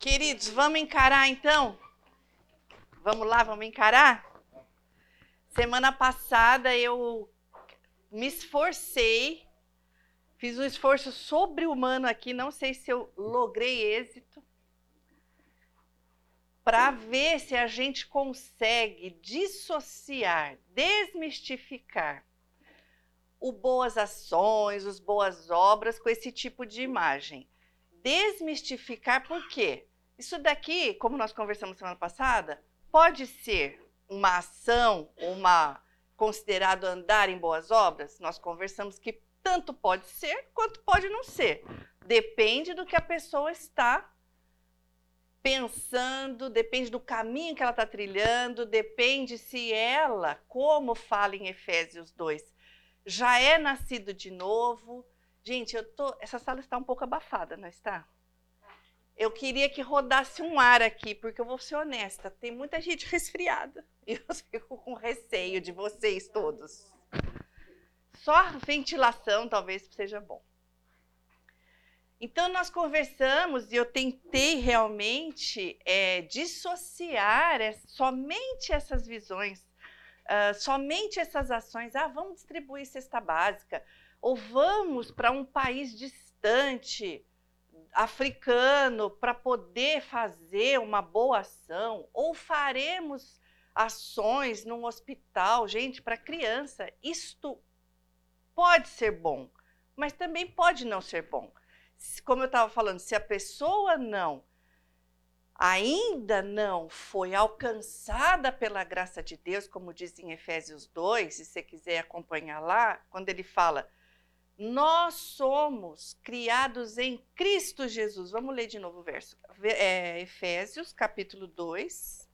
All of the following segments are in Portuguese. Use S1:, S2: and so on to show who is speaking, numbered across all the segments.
S1: Queridos, vamos encarar então? Vamos lá, vamos encarar? Semana passada eu me esforcei, fiz um esforço sobre-humano aqui, não sei se eu logrei êxito, para ver se a gente consegue dissociar, desmistificar o boas ações, os boas obras com esse tipo de imagem. Desmistificar por quê? Isso daqui, como nós conversamos semana passada, pode ser uma ação, uma considerado andar em boas obras? Nós conversamos que tanto pode ser quanto pode não ser. Depende do que a pessoa está pensando, depende do caminho que ela está trilhando, depende se ela, como fala em Efésios 2, já é nascido de novo. Gente, eu tô, essa sala está um pouco abafada, não está? Eu queria que rodasse um ar aqui, porque eu vou ser honesta, tem muita gente resfriada. E eu fico com receio de vocês todos. Só a ventilação talvez seja bom. Então, nós conversamos e eu tentei realmente é, dissociar somente essas visões uh, somente essas ações, ah, vamos distribuir cesta básica, ou vamos para um país distante, africano, para poder fazer uma boa ação, ou faremos ações num hospital, gente, para criança. Isto pode ser bom, mas também pode não ser bom. Como eu estava falando, se a pessoa não ainda não foi alcançada pela graça de Deus, como diz em Efésios 2, se você quiser acompanhar lá, quando ele fala, nós somos criados em Cristo Jesus. Vamos ler de novo o verso. É, Efésios, capítulo 2.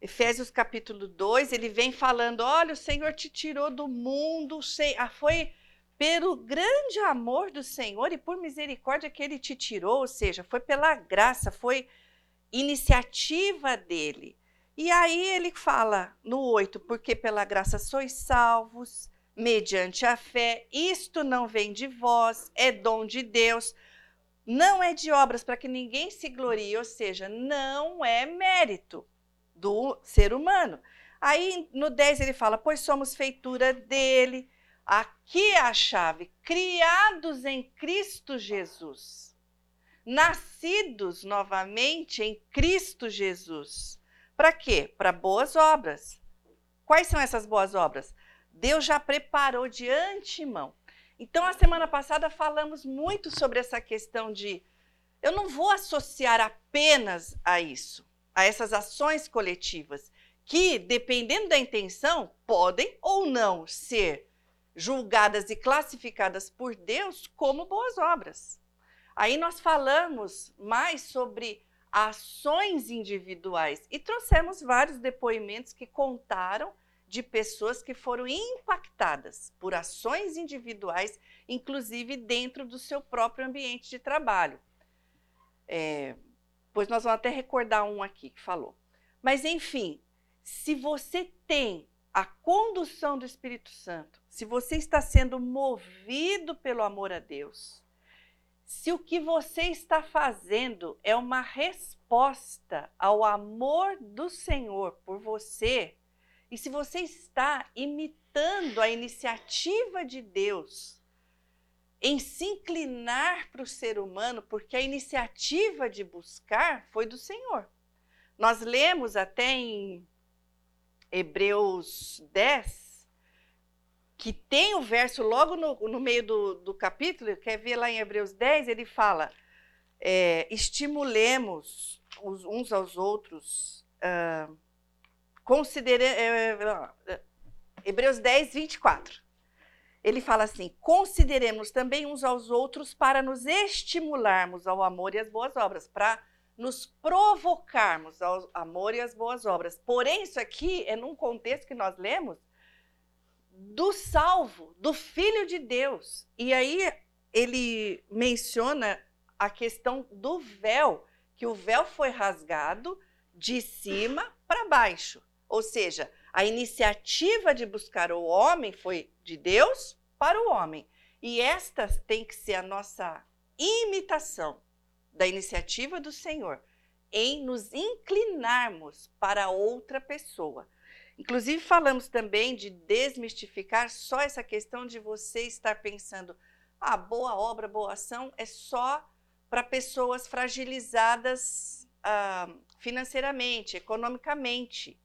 S1: Efésios capítulo 2, ele vem falando: olha, o Senhor te tirou do mundo, ah, foi pelo grande amor do Senhor e por misericórdia que ele te tirou, ou seja, foi pela graça, foi iniciativa dele. E aí ele fala no 8, porque pela graça sois salvos, mediante a fé, isto não vem de vós, é dom de Deus, não é de obras para que ninguém se glorie, ou seja, não é mérito do ser humano. Aí no 10 ele fala, pois somos feitura dele, Aqui é a chave: criados em Cristo Jesus, nascidos novamente em Cristo Jesus. Para quê? Para boas obras. Quais são essas boas obras? Deus já preparou de antemão. Então, a semana passada falamos muito sobre essa questão de eu não vou associar apenas a isso, a essas ações coletivas, que, dependendo da intenção, podem ou não ser julgadas e classificadas por Deus como boas obras. Aí nós falamos mais sobre ações individuais e trouxemos vários depoimentos que contaram de pessoas que foram impactadas por ações individuais, inclusive dentro do seu próprio ambiente de trabalho. É, pois nós vamos até recordar um aqui que falou. Mas, enfim, se você tem a condução do Espírito Santo, se você está sendo movido pelo amor a Deus, se o que você está fazendo é uma resposta ao amor do Senhor por você, e se você está imitando a iniciativa de Deus em se inclinar para o ser humano, porque a iniciativa de buscar foi do Senhor. Nós lemos até em Hebreus 10, que tem o verso logo no, no meio do, do capítulo, quer ver lá em Hebreus 10, ele fala: é, estimulemos os, uns aos outros, uh, considere, é, é, Hebreus 10, 24. Ele fala assim: consideremos também uns aos outros para nos estimularmos ao amor e às boas obras, para nos provocarmos ao amor e às boas obras. Porém, isso aqui é num contexto que nós lemos do salvo, do Filho de Deus. E aí ele menciona a questão do véu, que o véu foi rasgado de cima para baixo. Ou seja, a iniciativa de buscar o homem foi de Deus para o homem. E esta tem que ser a nossa imitação da iniciativa do Senhor em nos inclinarmos para outra pessoa. Inclusive, falamos também de desmistificar só essa questão de você estar pensando, ah, boa obra, boa ação é só para pessoas fragilizadas ah, financeiramente, economicamente.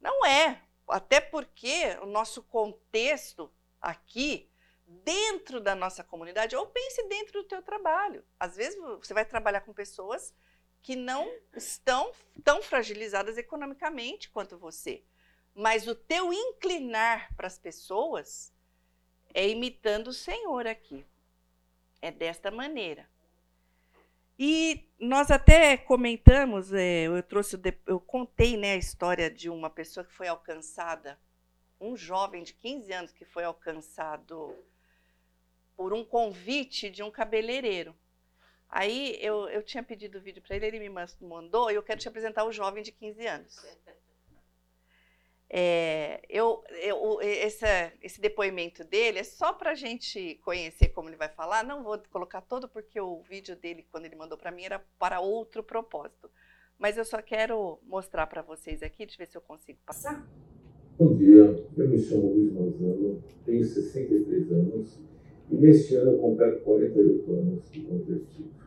S1: Não é, até porque o nosso contexto aqui, dentro da nossa comunidade, ou pense dentro do teu trabalho. Às vezes você vai trabalhar com pessoas que não estão tão fragilizadas economicamente quanto você. Mas o teu inclinar para as pessoas é imitando o Senhor aqui. É desta maneira. E nós até comentamos, é, eu trouxe, eu contei né, a história de uma pessoa que foi alcançada, um jovem de 15 anos que foi alcançado por um convite de um cabeleireiro. Aí eu, eu tinha pedido o vídeo para ele, ele me mandou, e eu quero te apresentar o jovem de 15 anos. É, eu, eu, esse, esse depoimento dele é só para a gente conhecer como ele vai falar. Não vou colocar todo, porque o vídeo dele, quando ele mandou para mim, era para outro propósito. Mas eu só quero mostrar para vocês aqui, deixa eu ver se eu consigo passar.
S2: Bom dia, eu me chamo Luiz Manzano, tenho 63 anos e neste ano eu completo 48 anos de convertido.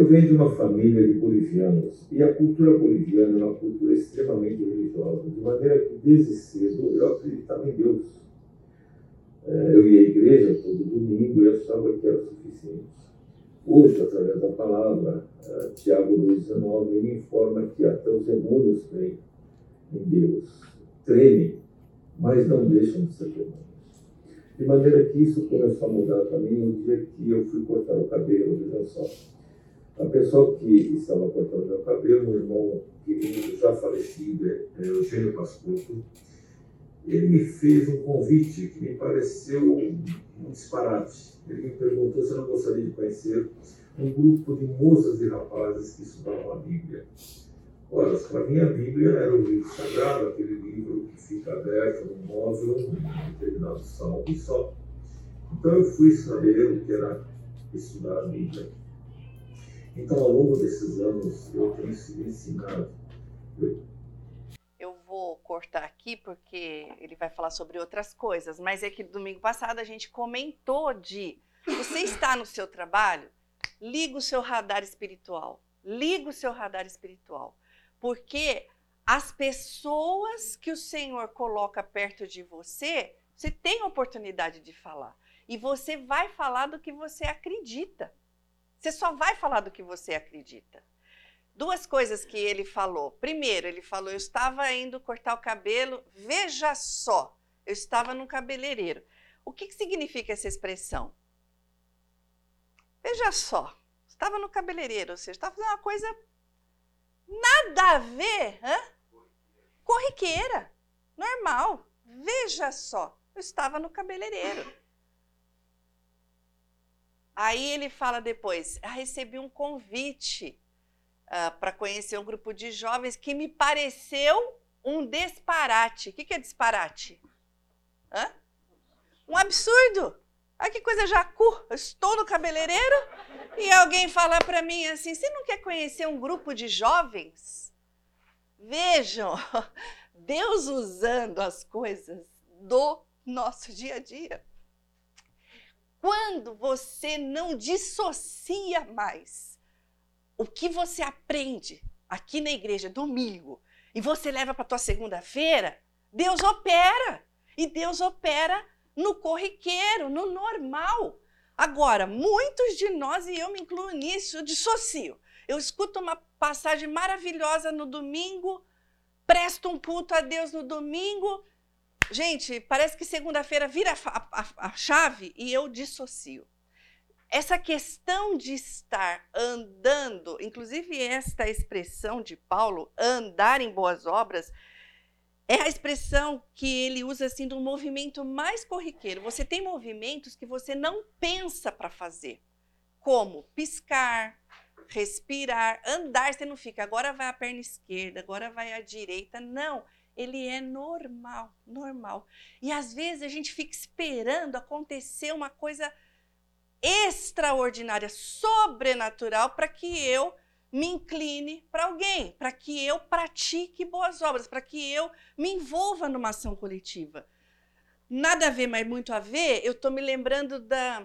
S2: Eu venho de uma família de bolivianos e a cultura boliviana é uma cultura extremamente religiosa, de maneira que desde cedo eu acreditava em Deus. É, eu ia à igreja todo domingo e achava que era suficiente. Hoje, através da palavra, é, Tiago 2,19 me informa que até os demônios creem em Deus, tremem, mas não deixam de ser demônios. De maneira que isso começou a mudar para mim no dia que eu fui cortar o cabelo, veja só. A pessoa que estava cortando meu cabelo, um irmão querido, já falecido, é, é Eugênio Pascuto, ele me fez um convite que me pareceu um disparate. Ele me perguntou se eu não gostaria de conhecer um grupo de moças e rapazes que estudavam a Bíblia. Ora, para mim a Bíblia era o livro sagrado, aquele livro que fica aberto no móvel, um determinado salmo e só. Então eu fui saber o que era estudar a Bíblia. Então, ao longo desses anos, eu tenho sido ensinado.
S1: Eu vou cortar aqui porque ele vai falar sobre outras coisas, mas é que domingo passado a gente comentou de você está no seu trabalho, liga o seu radar espiritual. Liga o seu radar espiritual. Porque as pessoas que o Senhor coloca perto de você, você tem oportunidade de falar. E você vai falar do que você acredita. Você só vai falar do que você acredita. Duas coisas que ele falou. Primeiro, ele falou: Eu estava indo cortar o cabelo, veja só, eu estava no cabeleireiro. O que, que significa essa expressão? Veja só, estava no cabeleireiro, ou seja, estava fazendo uma coisa nada a ver, hã? corriqueira, normal. Veja só, eu estava no cabeleireiro. Aí ele fala depois: ah, recebi um convite uh, para conhecer um grupo de jovens que me pareceu um disparate. O que, que é disparate? Hã? Um absurdo. Ai, que coisa jacu. Estou no cabeleireiro e alguém fala para mim assim: você não quer conhecer um grupo de jovens? Vejam, Deus usando as coisas do nosso dia a dia. Quando você não dissocia mais o que você aprende aqui na igreja domingo e você leva para tua segunda-feira, Deus opera. E Deus opera no corriqueiro, no normal. Agora, muitos de nós, e eu me incluo nisso, eu dissocio. Eu escuto uma passagem maravilhosa no domingo, presto um culto a Deus no domingo, Gente, parece que segunda-feira vira a, a, a chave e eu dissocio. Essa questão de estar andando, inclusive esta expressão de Paulo, andar em boas obras, é a expressão que ele usa assim um movimento mais corriqueiro. Você tem movimentos que você não pensa para fazer, como piscar, respirar, andar, você não fica, agora vai a perna esquerda, agora vai a direita. Não ele é normal, normal. E às vezes a gente fica esperando acontecer uma coisa extraordinária, sobrenatural, para que eu me incline para alguém, para que eu pratique boas obras, para que eu me envolva numa ação coletiva. Nada a ver, mas muito a ver, eu estou me lembrando da,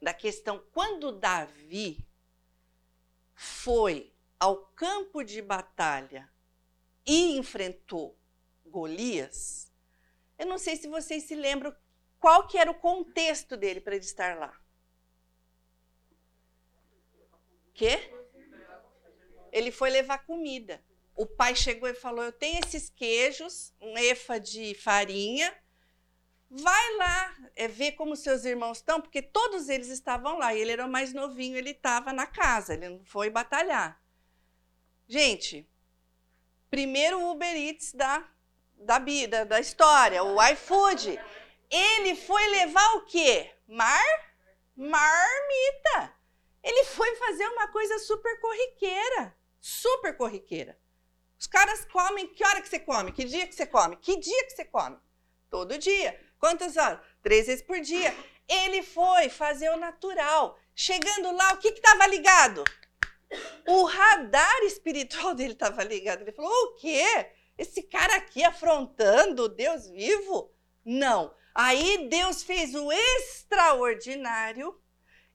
S1: da questão quando Davi foi ao campo de batalha e enfrentou Golias, eu não sei se vocês se lembram qual que era o contexto dele para ele estar lá. Quê? Ele foi levar comida. O pai chegou e falou: Eu tenho esses queijos, um efa de farinha. Vai lá é, ver como seus irmãos estão, porque todos eles estavam lá. E ele era o mais novinho, ele estava na casa, ele não foi batalhar. Gente, primeiro Uber Eats da, da, da, da história, o iFood. Ele foi levar o quê? Mar? Marmita. Ele foi fazer uma coisa super corriqueira. Super corriqueira. Os caras comem, que hora que você come? Que dia que você come? Que dia que você come? Todo dia. Quantas horas? Três vezes por dia. Ele foi fazer o natural. Chegando lá, o que estava ligado? O radar espiritual dele estava ligado. Ele falou: o quê? Esse cara aqui afrontando Deus vivo? Não. Aí Deus fez o extraordinário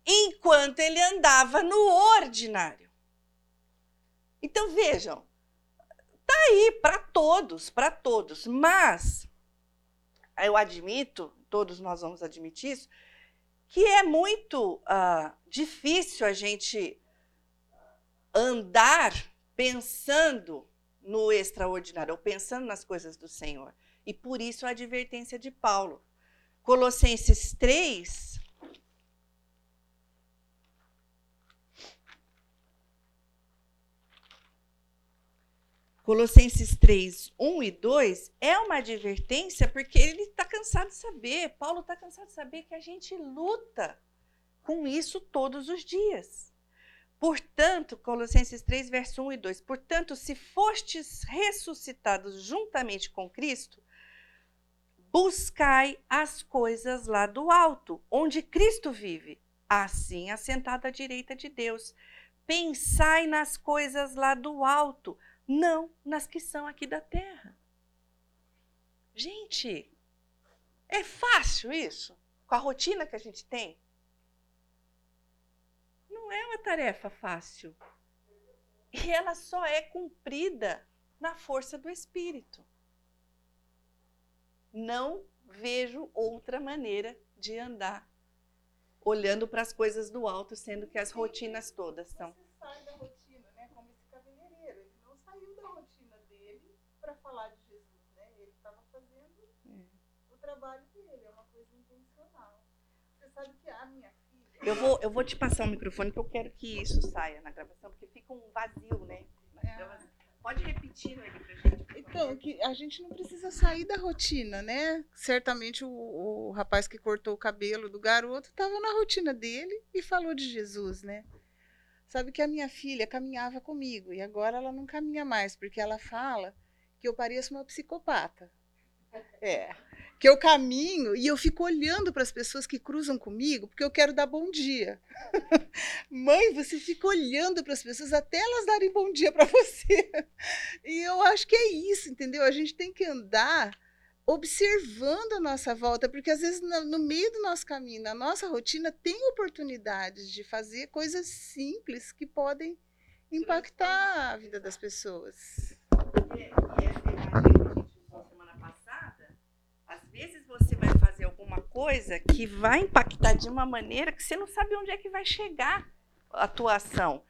S1: enquanto ele andava no ordinário. Então vejam, tá aí para todos, para todos, mas eu admito, todos nós vamos admitir isso, que é muito uh, difícil a gente andar pensando no extraordinário, ou pensando nas coisas do Senhor. E por isso a advertência de Paulo. Colossenses 3. Colossenses 3, 1 e 2 é uma advertência porque ele está cansado de saber, Paulo está cansado de saber que a gente luta com isso todos os dias. Portanto, Colossenses 3, verso 1 e 2: Portanto, se fostes ressuscitados juntamente com Cristo, Buscai as coisas lá do alto, onde Cristo vive, assim assentado à direita de Deus. Pensai nas coisas lá do alto, não nas que são aqui da terra. Gente, é fácil isso? Com a rotina que a gente tem? É uma tarefa fácil. E ela só é cumprida na força do Espírito não vejo outra maneira de andar olhando para as coisas do alto, sendo que as rotinas todas são.
S3: Você sai da rotina, né? Como esse cabeleireiro, ele não saiu da rotina dele para falar de Jesus, né? Ele estava fazendo é. o trabalho dele, é uma coisa intencional. Você sabe que a minha.
S1: Eu vou, eu vou te passar o microfone porque eu quero que isso saia na gravação, porque fica um vazio, né? É. Pode repetir pra gente.
S3: Então, que a gente não precisa sair da rotina, né? Certamente o, o rapaz que cortou o cabelo do garoto estava na rotina dele e falou de Jesus, né? Sabe que a minha filha caminhava comigo e agora ela não caminha mais, porque ela fala que eu pareço uma psicopata. É que eu caminho e eu fico olhando para as pessoas que cruzam comigo porque eu quero dar bom dia. Mãe, você fica olhando para as pessoas até elas darem bom dia para você. E eu acho que é isso, entendeu? A gente tem que andar observando a nossa volta, porque às vezes no, meio do nosso caminho, na nossa rotina, tem oportunidades de fazer coisas simples que podem impactar a vida das pessoas.
S1: E, e essa imagem vezes você vai fazer alguma coisa que vai impactar de uma maneira que você não sabe onde é que vai chegar a tua ação.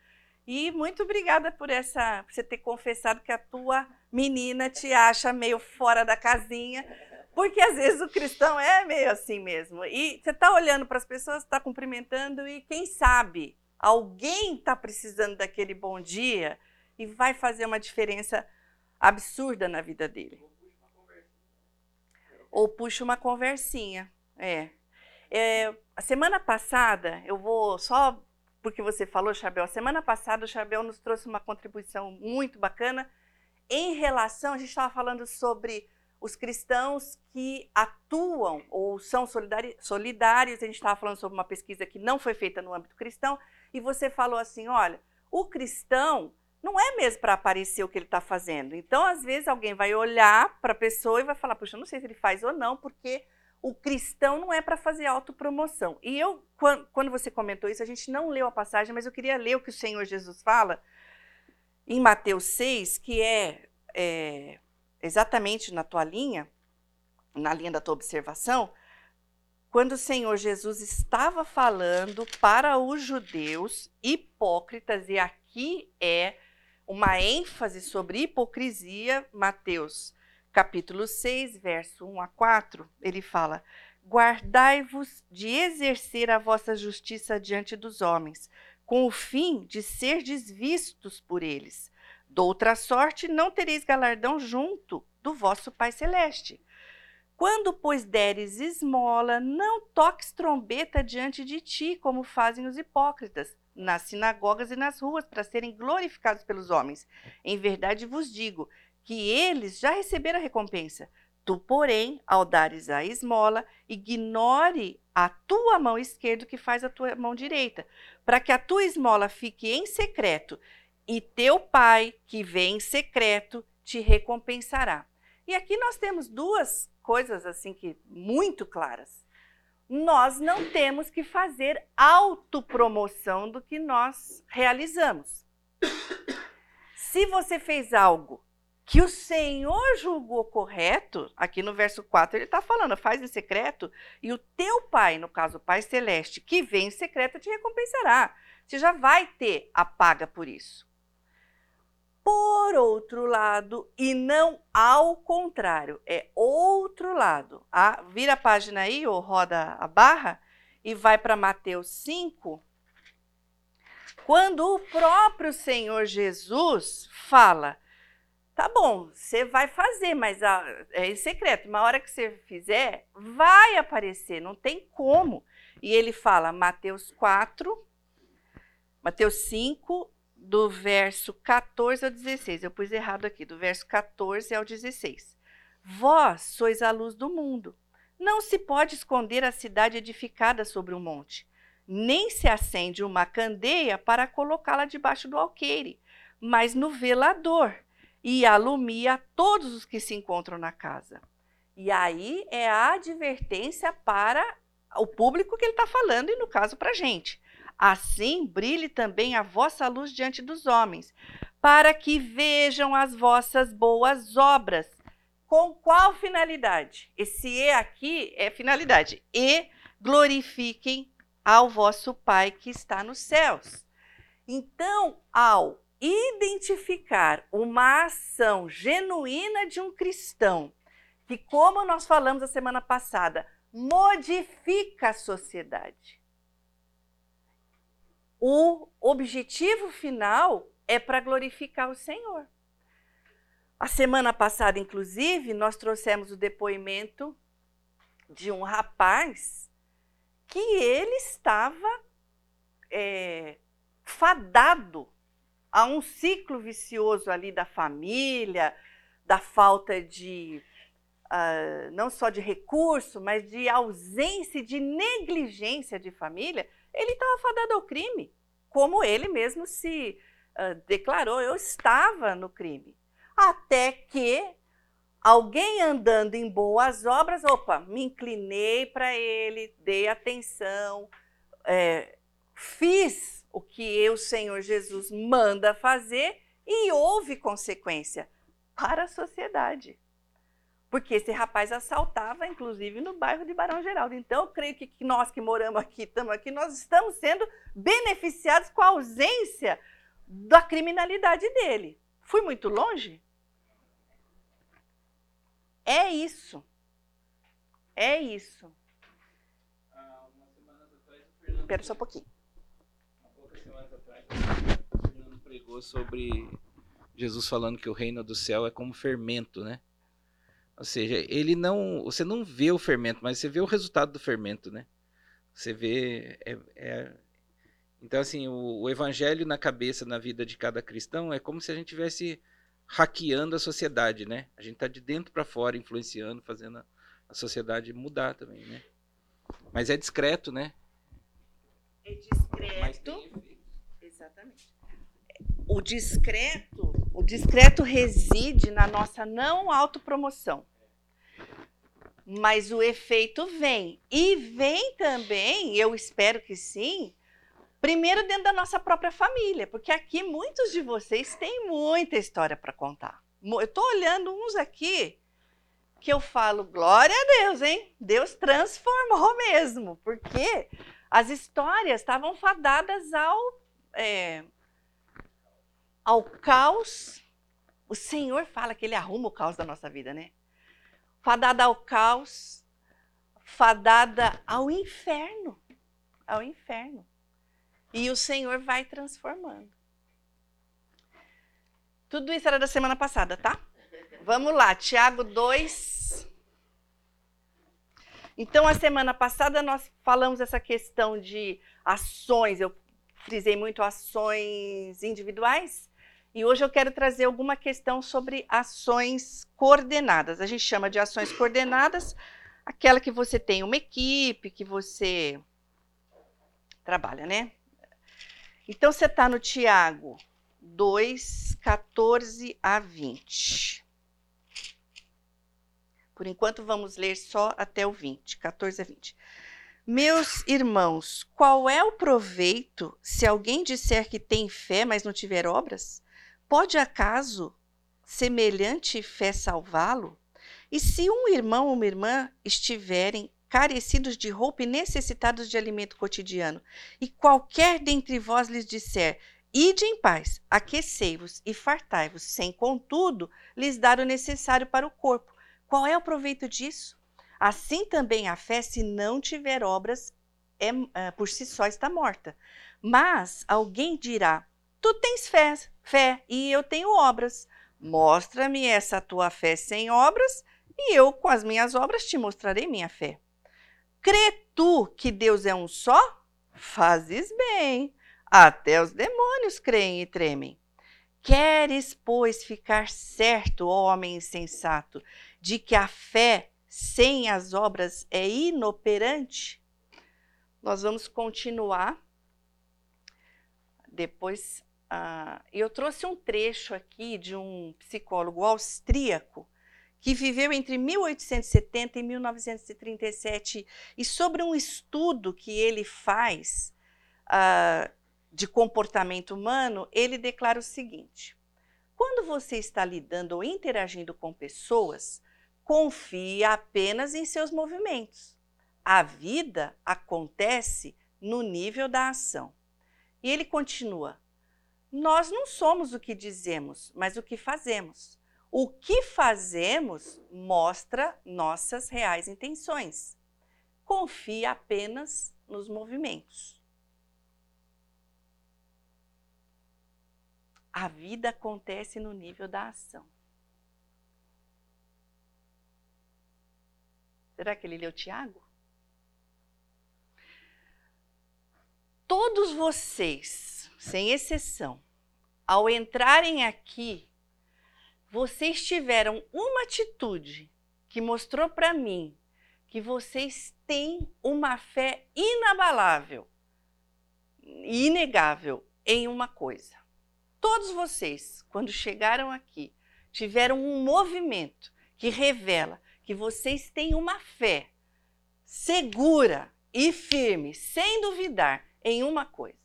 S1: E muito obrigada por essa, por você ter confessado que a tua menina te acha meio fora da casinha, porque às vezes o cristão é meio assim mesmo. E você está olhando para as pessoas, está cumprimentando e quem sabe alguém está precisando daquele bom dia e vai fazer uma diferença absurda na vida dele ou puxa uma conversinha. É. é. A semana passada, eu vou só porque você falou, Chabel, a semana passada o Chabel nos trouxe uma contribuição muito bacana em relação, a gente estava falando sobre os cristãos que atuam ou são solidários. A gente estava falando sobre uma pesquisa que não foi feita no âmbito cristão, e você falou assim: olha, o cristão não é mesmo para aparecer o que ele está fazendo. Então, às vezes, alguém vai olhar para a pessoa e vai falar: puxa, não sei se ele faz ou não, porque o cristão não é para fazer autopromoção. E eu, quando você comentou isso, a gente não leu a passagem, mas eu queria ler o que o Senhor Jesus fala em Mateus 6, que é, é exatamente na tua linha, na linha da tua observação, quando o Senhor Jesus estava falando para os judeus hipócritas, e aqui é uma ênfase sobre hipocrisia, Mateus capítulo 6, verso 1 a 4, ele fala: Guardai-vos de exercer a vossa justiça diante dos homens, com o fim de ser desvistos por eles. Doutra sorte, não tereis galardão junto do vosso Pai Celeste. Quando, pois, deres esmola, não toques trombeta diante de ti, como fazem os hipócritas, nas sinagogas e nas ruas, para serem glorificados pelos homens. Em verdade vos digo que eles já receberam a recompensa. Tu, porém, ao dares a esmola, ignore a tua mão esquerda que faz a tua mão direita, para que a tua esmola fique em secreto, e teu pai, que vem em secreto, te recompensará. E aqui nós temos duas coisas assim que muito claras. Nós não temos que fazer autopromoção do que nós realizamos. Se você fez algo que o Senhor julgou correto, aqui no verso 4 ele está falando, faz em secreto, e o teu pai, no caso o Pai Celeste, que vem em secreto, te recompensará. Você já vai ter a paga por isso. Por outro lado, e não ao contrário, é outro lado. Ah, vira a página aí, ou roda a barra, e vai para Mateus 5. Quando o próprio Senhor Jesus fala, tá bom, você vai fazer, mas é em secreto. Uma hora que você fizer, vai aparecer, não tem como. E ele fala, Mateus 4, Mateus 5, do verso 14 ao 16. Eu pus errado aqui, do verso 14 ao 16. Vós sois a luz do mundo. Não se pode esconder a cidade edificada sobre um monte, nem se acende uma candeia para colocá-la debaixo do alqueire, mas no velador, e alumia todos os que se encontram na casa. E aí é a advertência para o público que ele está falando, e no caso para a gente. Assim brilhe também a vossa luz diante dos homens, para que vejam as vossas boas obras. Com qual finalidade? Esse E aqui é finalidade. E glorifiquem ao vosso Pai que está nos céus. Então, ao identificar uma ação genuína de um cristão, que, como nós falamos a semana passada, modifica a sociedade o objetivo final é para glorificar o Senhor. A semana passada, inclusive, nós trouxemos o depoimento de um rapaz que ele estava é, fadado a um ciclo vicioso ali da família, da falta de uh, não só de recurso, mas de ausência, de negligência de família, ele estava fadado ao crime, como ele mesmo se uh, declarou, eu estava no crime. Até que alguém andando em boas obras, opa, me inclinei para ele, dei atenção, é, fiz o que o Senhor Jesus manda fazer e houve consequência para a sociedade porque esse rapaz assaltava, inclusive, no bairro de Barão Geraldo. Então, eu creio que nós que moramos aqui, estamos aqui, nós estamos sendo beneficiados com a ausência da criminalidade dele. Fui muito longe? É isso. É isso. Espera só um pouquinho.
S4: Há poucas semanas atrás, o Fernando pregou sobre Jesus falando que o reino do céu é como fermento, né? Ou seja, ele não. Você não vê o fermento, mas você vê o resultado do fermento, né? Você vê. É, é... Então, assim, o, o, evangelho na cabeça, na vida de cada cristão, é como se a gente tivesse hackeando a sociedade, né? A gente está de dentro para fora influenciando, fazendo a, a sociedade mudar também, né? Mas é discreto, né?
S1: É discreto. Exatamente. O discreto, o discreto reside na nossa não autopromoção. Mas o efeito vem. E vem também, eu espero que sim, primeiro dentro da nossa própria família, porque aqui muitos de vocês têm muita história para contar. Eu estou olhando uns aqui que eu falo, glória a Deus, hein? Deus transformou mesmo, porque as histórias estavam fadadas ao, é, ao caos. O Senhor fala que Ele arruma o caos da nossa vida, né? Fadada ao caos, fadada ao inferno. Ao inferno. E o Senhor vai transformando. Tudo isso era da semana passada, tá? Vamos lá, Tiago 2. Então, a semana passada nós falamos essa questão de ações, eu frisei muito ações individuais, e hoje eu quero trazer alguma questão sobre ações coordenadas. A gente chama de ações coordenadas aquela que você tem uma equipe, que você trabalha, né? Então, você está no Tiago 2, 14 a 20. Por enquanto, vamos ler só até o 20, 14 a 20. Meus irmãos, qual é o proveito se alguém disser que tem fé, mas não tiver obras? Pode acaso semelhante fé salvá-lo? E se um irmão ou uma irmã estiverem carecidos de roupa e necessitados de alimento cotidiano, e qualquer dentre vós lhes disser: Ide em paz, aquecei-vos e fartai-vos, sem contudo lhes dar o necessário para o corpo. Qual é o proveito disso? Assim também a fé, se não tiver obras, é, é, por si só está morta. Mas alguém dirá: Tu tens fé, fé e eu tenho obras. Mostra-me essa tua fé sem obras, e eu, com as minhas obras, te mostrarei minha fé. Crê tu que Deus é um só? Fazes bem. Até os demônios creem e tremem. Queres, pois, ficar certo, ó homem insensato, de que a fé sem as obras é inoperante? Nós vamos continuar. Depois, uh, eu trouxe um trecho aqui de um psicólogo austríaco que viveu entre 1870 e 1937, e sobre um estudo que ele faz uh, de comportamento humano, ele declara o seguinte: quando você está lidando ou interagindo com pessoas, confie apenas em seus movimentos. A vida acontece no nível da ação. E ele continua: Nós não somos o que dizemos, mas o que fazemos. O que fazemos mostra nossas reais intenções. Confie apenas nos movimentos. A vida acontece no nível da ação. Será que ele leu Tiago? Todos vocês, sem exceção, ao entrarem aqui vocês tiveram uma atitude que mostrou para mim que vocês têm uma fé inabalável e inegável em uma coisa. Todos vocês, quando chegaram aqui, tiveram um movimento que revela que vocês têm uma fé segura e firme, sem duvidar, em uma coisa: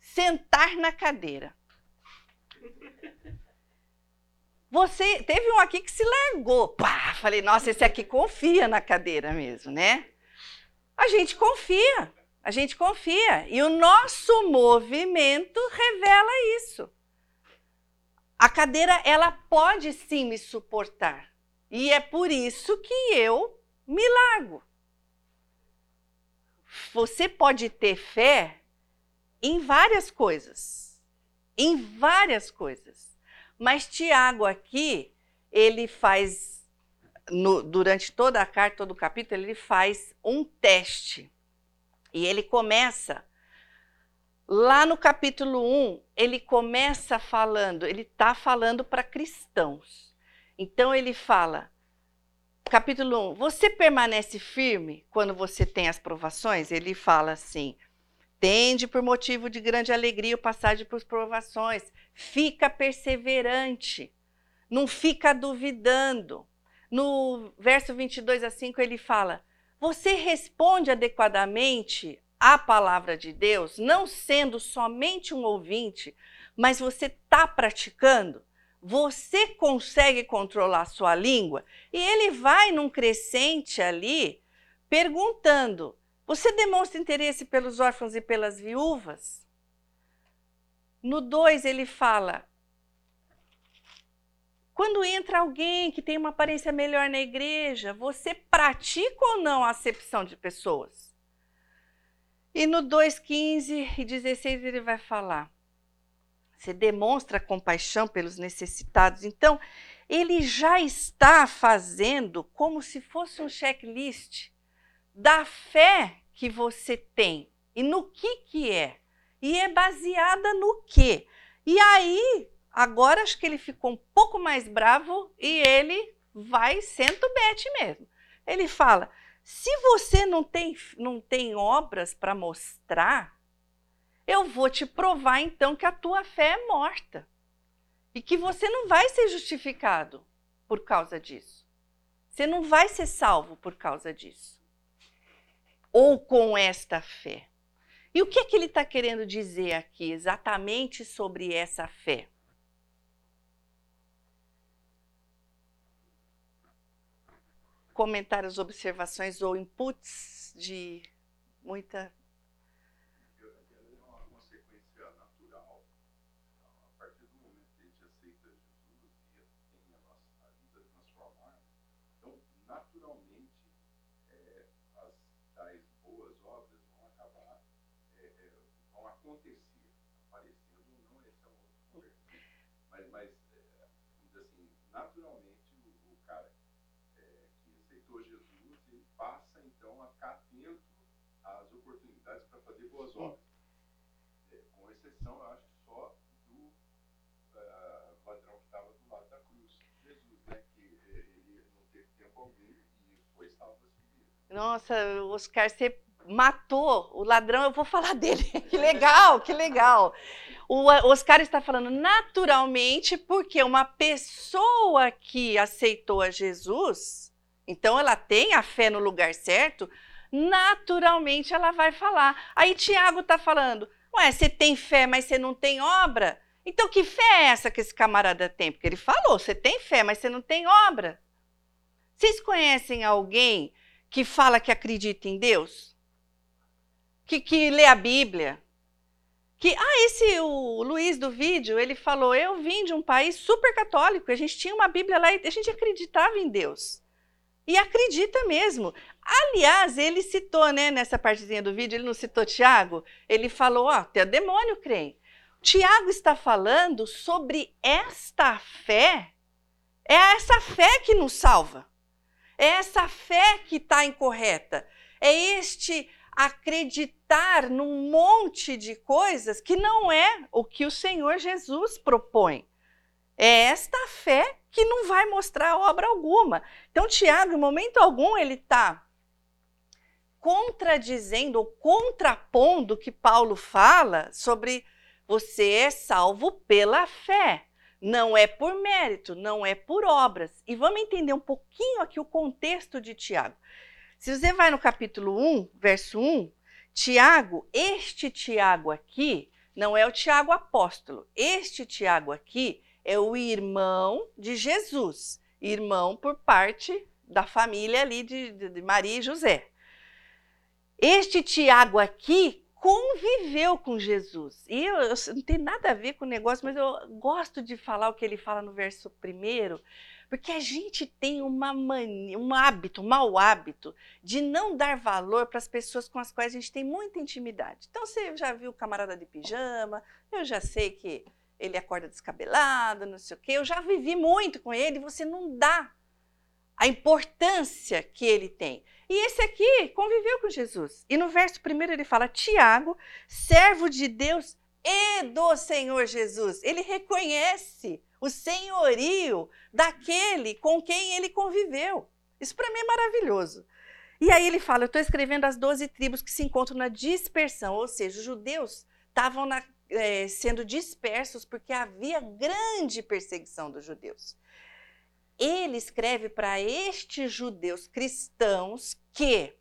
S1: sentar na cadeira. Você teve um aqui que se largou. Pá, falei, nossa, esse aqui confia na cadeira mesmo, né? A gente confia, a gente confia. E o nosso movimento revela isso. A cadeira, ela pode sim me suportar. E é por isso que eu me largo. Você pode ter fé em várias coisas. Em várias coisas. Mas Tiago aqui, ele faz, no, durante toda a carta, todo o capítulo, ele faz um teste. E ele começa Lá no capítulo 1, ele começa falando, ele está falando para cristãos. Então ele fala, capítulo 1, você permanece firme quando você tem as provações? Ele fala assim: tende por motivo de grande alegria o passagem por provações, fica perseverante, não fica duvidando. No verso 22 a 5 ele fala: você responde adequadamente à palavra de Deus, não sendo somente um ouvinte, mas você está praticando? Você consegue controlar sua língua? E ele vai num crescente ali perguntando: você demonstra interesse pelos órfãos e pelas viúvas? No 2 ele fala: quando entra alguém que tem uma aparência melhor na igreja, você pratica ou não a acepção de pessoas? E no 2,15 e 16 ele vai falar: você demonstra compaixão pelos necessitados. Então, ele já está fazendo como se fosse um checklist da fé que você tem e no que que é. E é baseada no quê? E aí, agora acho que ele ficou um pouco mais bravo e ele vai sendo bete mesmo. Ele fala: se você não tem, não tem obras para mostrar, eu vou te provar então que a tua fé é morta e que você não vai ser justificado por causa disso. Você não vai ser salvo por causa disso. Ou com esta fé. E o que é que ele está querendo dizer aqui exatamente sobre essa fé? comentários, observações ou inputs de muita Nossa, Oscar, você matou o ladrão, eu vou falar dele. que legal, que legal. O Oscar está falando naturalmente porque uma pessoa que aceitou a Jesus, então ela tem a fé no lugar certo, naturalmente ela vai falar. Aí Tiago está falando, ué, você tem fé, mas você não tem obra? Então que fé é essa que esse camarada tem? Porque ele falou, você tem fé, mas você não tem obra. Vocês conhecem alguém que fala que acredita em Deus? Que, que lê a Bíblia? Que, ah, esse, o Luiz do vídeo, ele falou, eu vim de um país super católico, a gente tinha uma Bíblia lá e a gente acreditava em Deus. E acredita mesmo. Aliás, ele citou, né, nessa partezinha do vídeo, ele não citou Tiago? Ele falou, ó, até demônio crê. Tiago está falando sobre esta fé, é essa fé que nos salva. É essa fé que está incorreta. É este acreditar num monte de coisas que não é o que o Senhor Jesus propõe. É esta fé que não vai mostrar obra alguma. Então, Tiago, em momento algum, ele está contradizendo ou contrapondo o que Paulo fala sobre você é salvo pela fé. Não é por mérito, não é por obras. E vamos entender um pouquinho aqui o contexto de Tiago. Se você vai no capítulo 1, verso 1, Tiago, este Tiago aqui, não é o Tiago apóstolo. Este Tiago aqui é o irmão de Jesus, irmão por parte da família ali de, de Maria e José. Este Tiago aqui conviveu com Jesus. E eu, eu, não tem nada a ver com o negócio, mas eu gosto de falar o que ele fala no verso primeiro, porque a gente tem uma mania, um hábito, um mau hábito, de não dar valor para as pessoas com as quais a gente tem muita intimidade. Então, você já viu o camarada de pijama, eu já sei que ele acorda descabelado, não sei o quê, eu já vivi muito com ele, você não dá a importância que ele tem. E esse aqui conviveu com Jesus. E no verso primeiro ele fala: Tiago, servo de Deus e do Senhor Jesus. Ele reconhece o senhorio daquele com quem ele conviveu. Isso para mim é maravilhoso. E aí ele fala: Eu estou escrevendo as doze tribos que se encontram na dispersão, ou seja, os judeus estavam é, sendo dispersos porque havia grande perseguição dos judeus. Ele escreve para estes judeus cristãos que,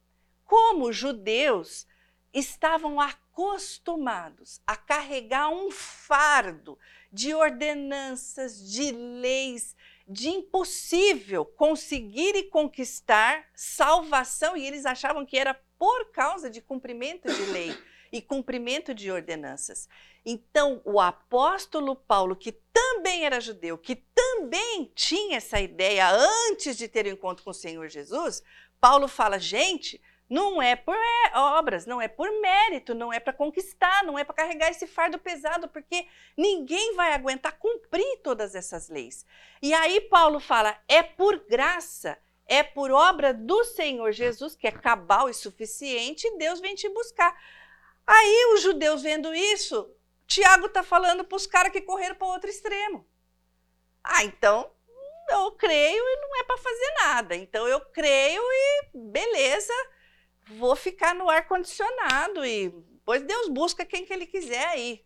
S1: como judeus, estavam acostumados a carregar um fardo de ordenanças, de leis, de impossível conseguir e conquistar salvação, e eles achavam que era por causa de cumprimento de lei e cumprimento de ordenanças. Então, o apóstolo Paulo, que também era judeu, que também tinha essa ideia antes de ter o encontro com o Senhor Jesus, Paulo fala: gente, não é por obras, não é por mérito, não é para conquistar, não é para carregar esse fardo pesado, porque ninguém vai aguentar cumprir todas essas leis. E aí Paulo fala: é por graça, é por obra do Senhor Jesus, que é cabal e suficiente, Deus vem te buscar. Aí os judeus vendo isso, Tiago está falando para os caras que correram para o outro extremo. Ah, então eu creio e não é para fazer nada. Então eu creio e beleza vou ficar no ar condicionado e pois Deus busca quem que ele quiser aí.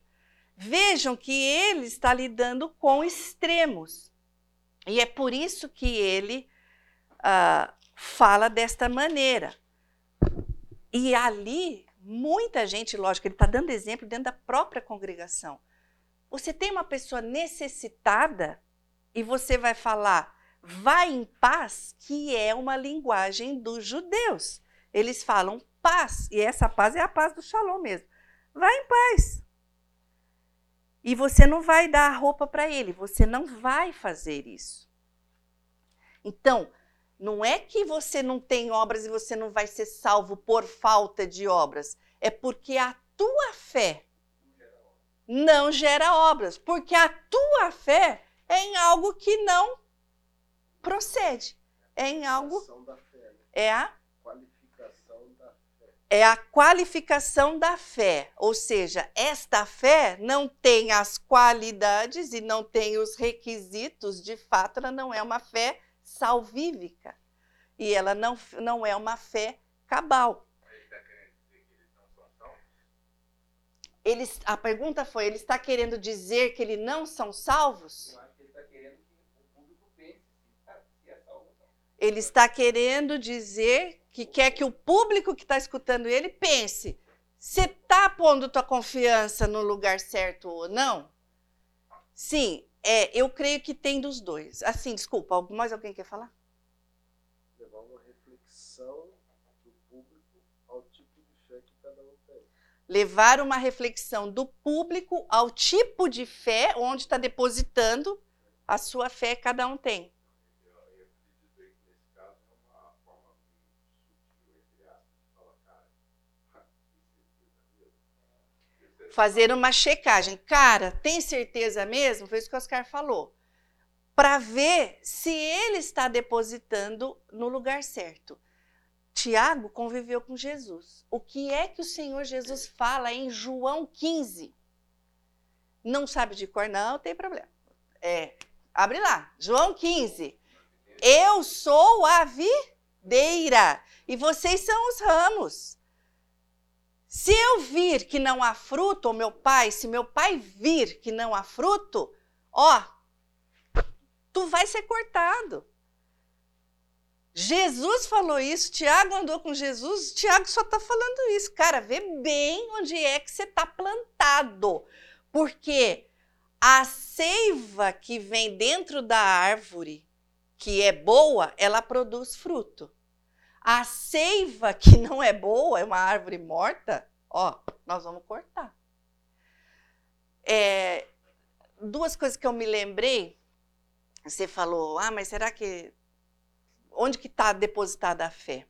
S1: Vejam que ele está lidando com extremos. E é por isso que ele uh, fala desta maneira. E ali, muita gente, lógico, ele está dando exemplo dentro da própria congregação. Você tem uma pessoa necessitada e você vai falar, vai em paz, que é uma linguagem dos judeus eles falam paz, e essa paz é a paz do shalom mesmo. Vai em paz. E você não vai dar a roupa para ele, você não vai fazer isso. Então, não é que você não tem obras e você não vai ser salvo por falta de obras, é porque a tua fé não gera obras, porque a tua fé é em algo que não procede, é em algo né? é a é a qualificação da fé, ou seja, esta fé não tem as qualidades e não tem os requisitos, de fato, ela não é uma fé salvífica e ela não, não é uma fé cabal. Eles, a pergunta foi: ele está querendo dizer que eles não são salvos? Se é. Ele está querendo dizer que quer que o público que está escutando ele pense: você está pondo tua confiança no lugar certo ou não? Sim, é, eu creio que tem dos dois. Assim, desculpa, mais alguém quer falar?
S5: Levar uma reflexão do público ao tipo de fé que cada um tem.
S1: Levar uma reflexão do público ao tipo de fé onde está depositando a sua fé cada um tem. Fazer uma checagem. Cara, tem certeza mesmo? Foi isso que o Oscar falou. Para ver se ele está depositando no lugar certo. Tiago conviveu com Jesus. O que é que o Senhor Jesus fala em João 15? Não sabe de cor? Não, tem problema. É, abre lá, João 15. Eu sou a videira e vocês são os ramos. Se eu vir que não há fruto, ou meu pai, se meu pai vir que não há fruto, ó, tu vai ser cortado. Jesus falou isso, Tiago andou com Jesus, Tiago só está falando isso. Cara, vê bem onde é que você está plantado. Porque a seiva que vem dentro da árvore, que é boa, ela produz fruto. A seiva que não é boa, é uma árvore morta, ó, nós vamos cortar. É, duas coisas que eu me lembrei. Você falou, ah, mas será que onde que está depositada a fé?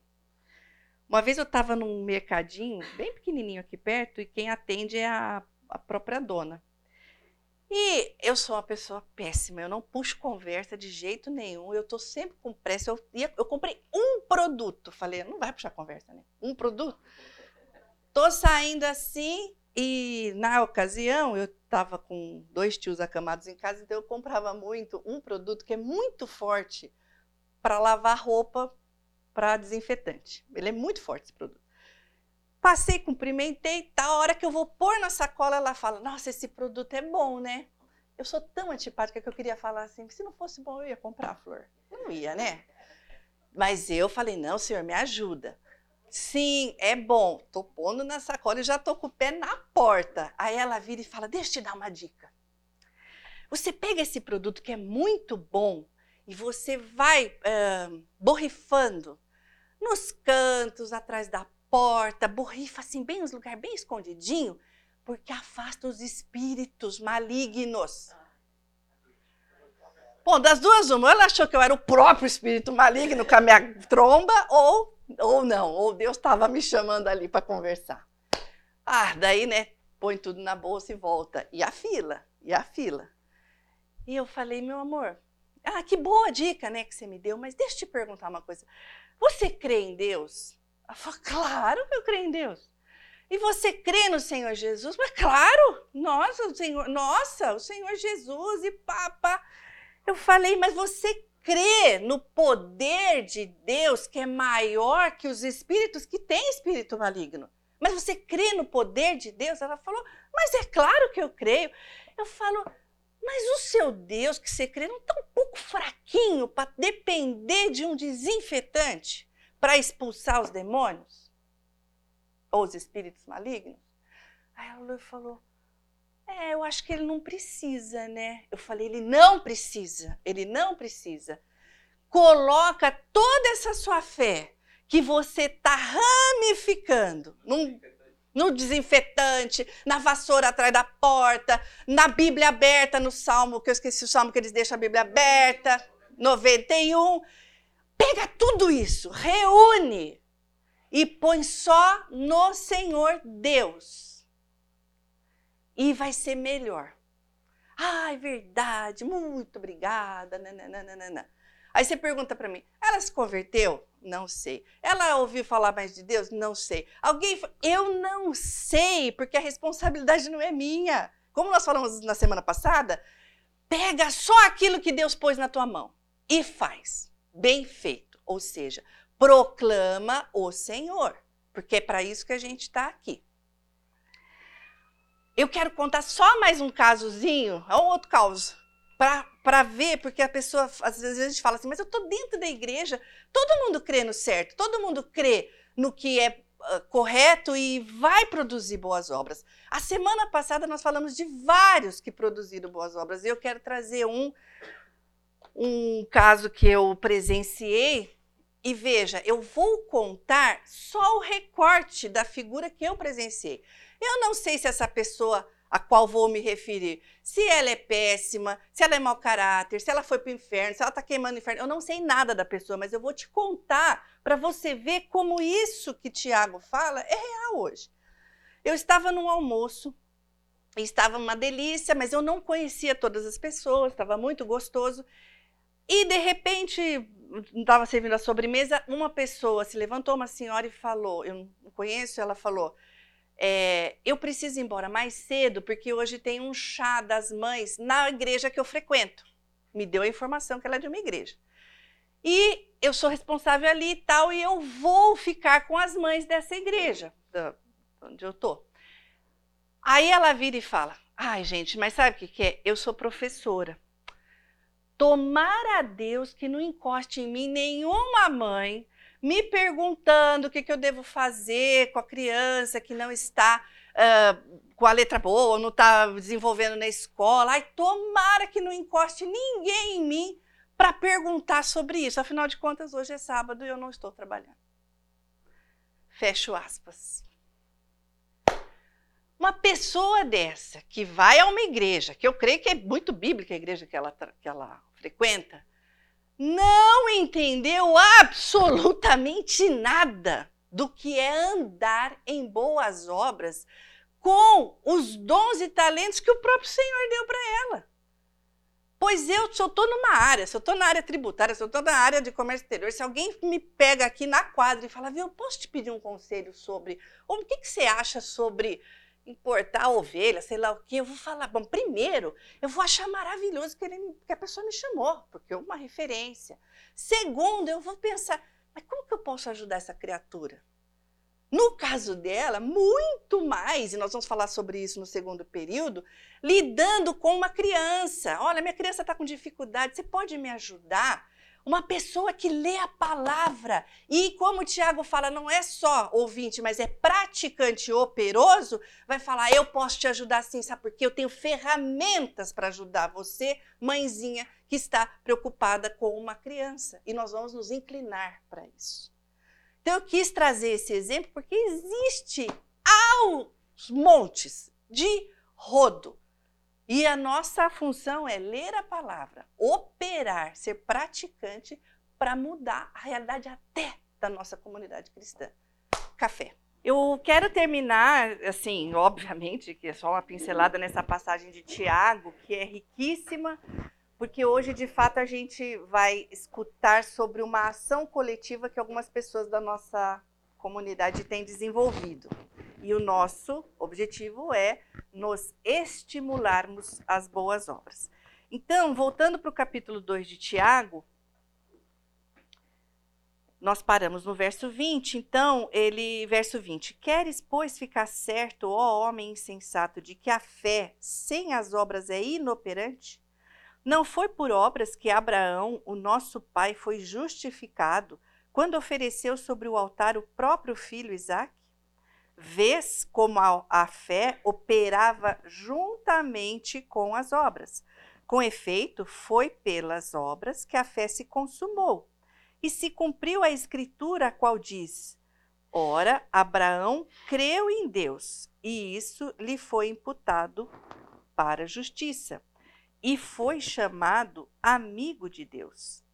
S1: Uma vez eu estava num mercadinho bem pequenininho aqui perto e quem atende é a, a própria dona. E eu sou uma pessoa péssima, eu não puxo conversa de jeito nenhum, eu tô sempre com pressa. Eu, ia- eu comprei um produto, falei, não vai puxar conversa, né? Um produto. Tô saindo assim e na ocasião eu estava com dois tios acamados em casa, então eu comprava muito um produto que é muito forte para lavar roupa para desinfetante. Ele é muito forte esse produto. Passei, cumprimentei, tá a hora que eu vou pôr na sacola, ela fala: "Nossa, esse produto é bom, né?" Eu sou tão antipática que eu queria falar assim, se não fosse bom eu ia comprar, Flor. Eu não ia, né? Mas eu falei: "Não, senhor, me ajuda." Sim, é bom. Tô pondo na sacola e já tô com o pé na porta. Aí ela vira e fala: Deixa eu te dar uma dica. Você pega esse produto que é muito bom e você vai ah, borrifando nos cantos, atrás da porta, borrifa assim, bem nos lugares, bem escondidinho, porque afasta os espíritos malignos. Bom, das duas, uma, ela achou que eu era o próprio espírito maligno com a minha tromba, ou, ou não, ou Deus estava me chamando ali para conversar. Ah, daí, né, põe tudo na bolsa e volta. E a fila, e a fila. E eu falei, meu amor, ah, que boa dica, né, que você me deu, mas deixa eu te perguntar uma coisa. Você crê em Deus? Ela falou, claro que eu creio em Deus. E você crê no Senhor Jesus? Mas claro, nossa, o Senhor, nossa, o Senhor Jesus e papa. Eu falei, mas você crê no poder de Deus que é maior que os espíritos que têm espírito maligno? Mas você crê no poder de Deus? Ela falou, mas é claro que eu creio. Eu falo, mas o seu Deus que você crê não está um pouco fraquinho para depender de um desinfetante para expulsar os demônios? Ou os espíritos malignos? Aí olhou e falou, é, eu acho que ele não precisa, né? Eu falei, ele não precisa, ele não precisa. Coloca toda essa sua fé que você está ramificando num, no desinfetante, na vassoura atrás da porta, na Bíblia aberta, no Salmo, que eu esqueci o Salmo que eles deixam a Bíblia aberta, 91. Pega tudo isso, reúne e põe só no Senhor Deus e vai ser melhor. Ah, é verdade, muito obrigada. Nananana. Aí você pergunta para mim, ela se converteu? Não sei. Ela ouviu falar mais de Deus? Não sei. Alguém, eu não sei, porque a responsabilidade não é minha. Como nós falamos na semana passada, pega só aquilo que Deus pôs na tua mão e faz. Bem feito. Ou seja, proclama o Senhor, porque é para isso que a gente está aqui. Eu quero contar só mais um casozinho, é um outro caso, para ver, porque a pessoa, às vezes a gente fala assim, mas eu estou dentro da igreja, todo mundo crê no certo, todo mundo crê no que é uh, correto e vai produzir boas obras. A semana passada nós falamos de vários que produziram boas obras, e eu quero trazer um, um caso que eu presenciei, e veja, eu vou contar só o recorte da figura que eu presenciei. Eu não sei se essa pessoa a qual vou me referir, se ela é péssima, se ela é mau caráter, se ela foi para o inferno, se ela está queimando o inferno. Eu não sei nada da pessoa, mas eu vou te contar para você ver como isso que Tiago fala é real hoje. Eu estava num almoço, estava uma delícia, mas eu não conhecia todas as pessoas, estava muito gostoso. E de repente, estava servindo a sobremesa, uma pessoa se levantou, uma senhora, e falou: Eu não conheço, ela falou. É, eu preciso ir embora mais cedo porque hoje tem um chá das mães na igreja que eu frequento. Me deu a informação que ela é de uma igreja. E eu sou responsável ali e tal, e eu vou ficar com as mães dessa igreja, da, onde eu tô. Aí ela vira e fala: Ai, gente, mas sabe o que, que é? Eu sou professora. Tomara a Deus que não encoste em mim nenhuma mãe me perguntando o que, que eu devo fazer com a criança que não está uh, com a letra boa, não está desenvolvendo na escola. Ai, tomara que não encoste ninguém em mim para perguntar sobre isso. Afinal de contas, hoje é sábado e eu não estou trabalhando. Fecho aspas. Uma pessoa dessa que vai a uma igreja, que eu creio que é muito bíblica a igreja que ela, que ela frequenta, não entendeu absolutamente nada do que é andar em boas obras com os dons e talentos que o próprio Senhor deu para ela. Pois eu, se eu estou numa área, se eu estou na área tributária, se eu estou na área de comércio exterior, se alguém me pega aqui na quadra e fala, viu, posso te pedir um conselho sobre, ou o que, que você acha sobre importar ovelha, sei lá o que, eu vou falar, bom, primeiro, eu vou achar maravilhoso que, ele, que a pessoa me chamou, porque é uma referência. Segundo, eu vou pensar, mas como que eu posso ajudar essa criatura? No caso dela, muito mais, e nós vamos falar sobre isso no segundo período, lidando com uma criança. Olha, minha criança está com dificuldade, você pode me ajudar? Uma pessoa que lê a palavra e, como o Tiago fala, não é só ouvinte, mas é praticante operoso, vai falar: eu posso te ajudar sim, sabe por quê? Eu tenho ferramentas para ajudar você, mãezinha, que está preocupada com uma criança. E nós vamos nos inclinar para isso. Então eu quis trazer esse exemplo porque existe aos montes de rodo. E a nossa função é ler a palavra, operar, ser praticante para mudar a realidade até da nossa comunidade cristã. Café. Eu quero terminar, assim, obviamente, que é só uma pincelada nessa passagem de Tiago, que é riquíssima, porque hoje, de fato, a gente vai escutar sobre uma ação coletiva que algumas pessoas da nossa comunidade têm desenvolvido. E o nosso objetivo é nos estimularmos às boas obras. Então, voltando para o capítulo 2 de Tiago, nós paramos no verso 20. Então, ele, verso 20: Queres, pois, ficar certo, ó homem insensato, de que a fé sem as obras é inoperante? Não foi por obras que Abraão, o nosso pai, foi justificado quando ofereceu sobre o altar o próprio filho Isaque? Vês como a, a fé operava juntamente com as obras. Com efeito, foi pelas obras que a fé se consumou. E se cumpriu a escritura, a qual diz: Ora, Abraão creu em Deus, e isso lhe foi imputado para justiça e foi chamado amigo de Deus.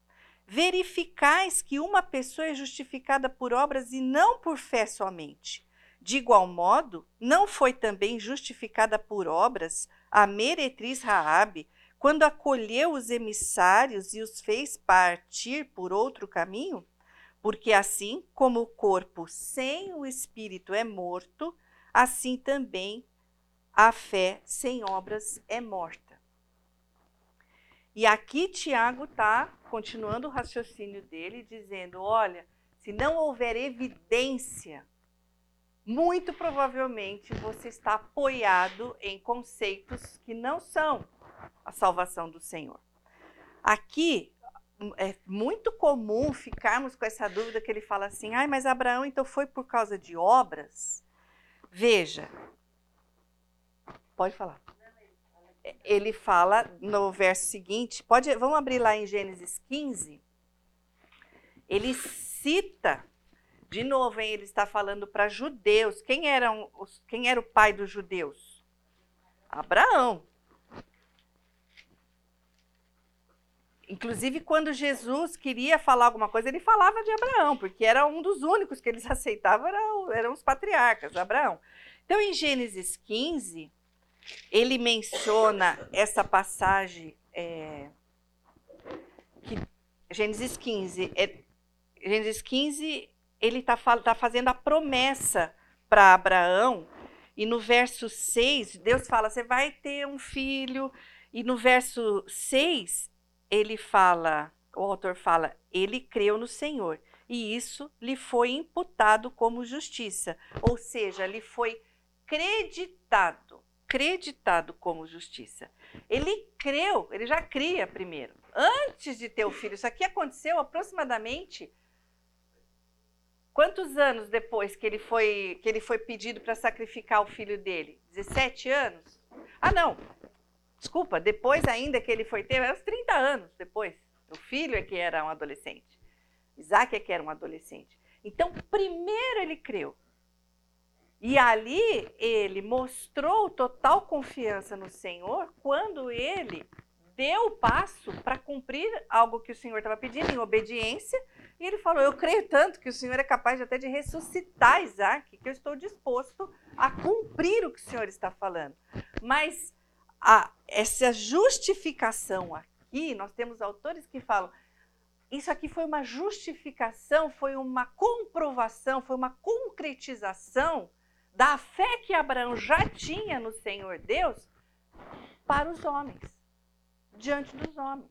S1: Verificais que uma pessoa é justificada por obras e não por fé somente. De igual modo, não foi também justificada por obras a meretriz Raabe, quando acolheu os emissários e os fez partir por outro caminho? Porque assim como o corpo sem o espírito é morto, assim também a fé sem obras é morta. E aqui Tiago está continuando o raciocínio dele, dizendo: olha, se não houver evidência, muito provavelmente você está apoiado em conceitos que não são a salvação do Senhor. Aqui é muito comum ficarmos com essa dúvida que ele fala assim: ai, mas Abraão então foi por causa de obras? Veja, pode falar ele fala no verso seguinte, pode, vamos abrir lá em Gênesis 15. Ele cita, de novo, hein, ele está falando para judeus. Quem, eram os, quem era o pai dos judeus? Abraão. Inclusive, quando Jesus queria falar alguma coisa, ele falava de Abraão, porque era um dos únicos que eles aceitavam, eram, eram os patriarcas, Abraão. Então, em Gênesis 15, ele menciona essa passagem é, que Gênesis 15, é, Gênesis 15, ele está tá fazendo a promessa para Abraão, e no verso 6, Deus fala: Você vai ter um filho, e no verso 6, ele fala, o autor fala, ele creu no Senhor, e isso lhe foi imputado como justiça, ou seja, lhe foi creditado acreditado como justiça. Ele creu, ele já cria primeiro, antes de ter o filho. Isso aqui aconteceu aproximadamente quantos anos depois que ele foi que ele foi pedido para sacrificar o filho dele? 17 anos? Ah, não. Desculpa, depois ainda que ele foi ter, uns 30 anos depois. O filho é que era um adolescente. Isaac é que era um adolescente. Então, primeiro ele creu. E ali ele mostrou total confiança no Senhor quando ele deu o passo para cumprir algo que o Senhor estava pedindo em obediência. E ele falou: Eu creio tanto que o Senhor é capaz até de ressuscitar Isaac, que eu estou disposto a cumprir o que o Senhor está falando. Mas a, essa justificação aqui, nós temos autores que falam: isso aqui foi uma justificação, foi uma comprovação, foi uma concretização da fé que Abraão já tinha no Senhor Deus para os homens, diante dos homens.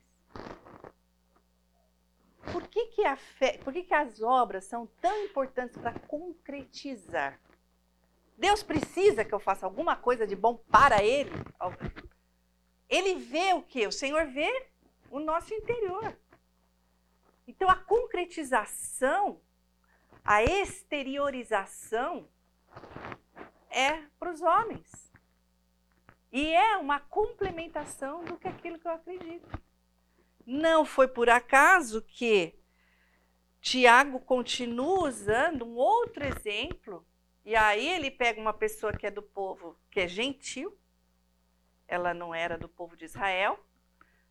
S1: Por que, que, a fé, por que, que as obras são tão importantes para concretizar? Deus precisa que eu faça alguma coisa de bom para Ele? Ele vê o que? O Senhor vê o nosso interior. Então, a concretização, a exteriorização é para os homens. E é uma complementação do que aquilo que eu acredito. Não foi por acaso que Tiago continua usando um outro exemplo, e aí ele pega uma pessoa que é do povo, que é gentil, ela não era do povo de Israel.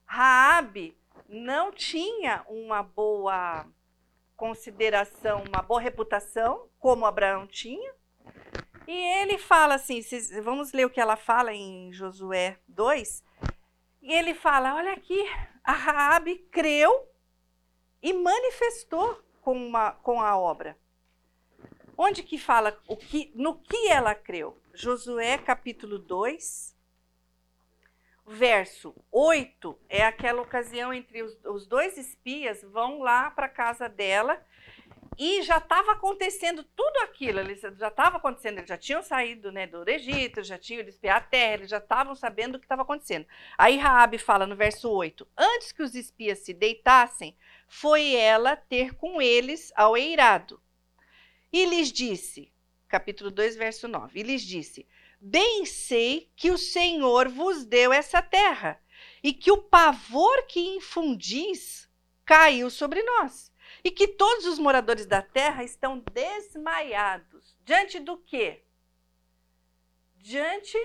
S1: Raabe não tinha uma boa consideração, uma boa reputação, como Abraão tinha. E ele fala assim, vamos ler o que ela fala em Josué 2. E ele fala: olha aqui, a Raabe creu e manifestou com, uma, com a obra. Onde que fala o que, no que ela creu? Josué capítulo 2, verso 8 é aquela ocasião entre os, os dois espias vão lá para a casa dela e já estava acontecendo tudo aquilo, eles já estava acontecendo, eles já tinham saído né, do Egito, já tinham ido espiar a terra, eles já estavam sabendo o que estava acontecendo. Aí Raabe fala no verso 8: Antes que os espias se deitassem, foi ela ter com eles ao eirado. E lhes disse, capítulo 2, verso 9, e lhes disse: Bem sei que o Senhor vos deu essa terra, e que o pavor que infundis caiu sobre nós, e que todos os moradores da terra estão desmaiados. Diante do quê? Diante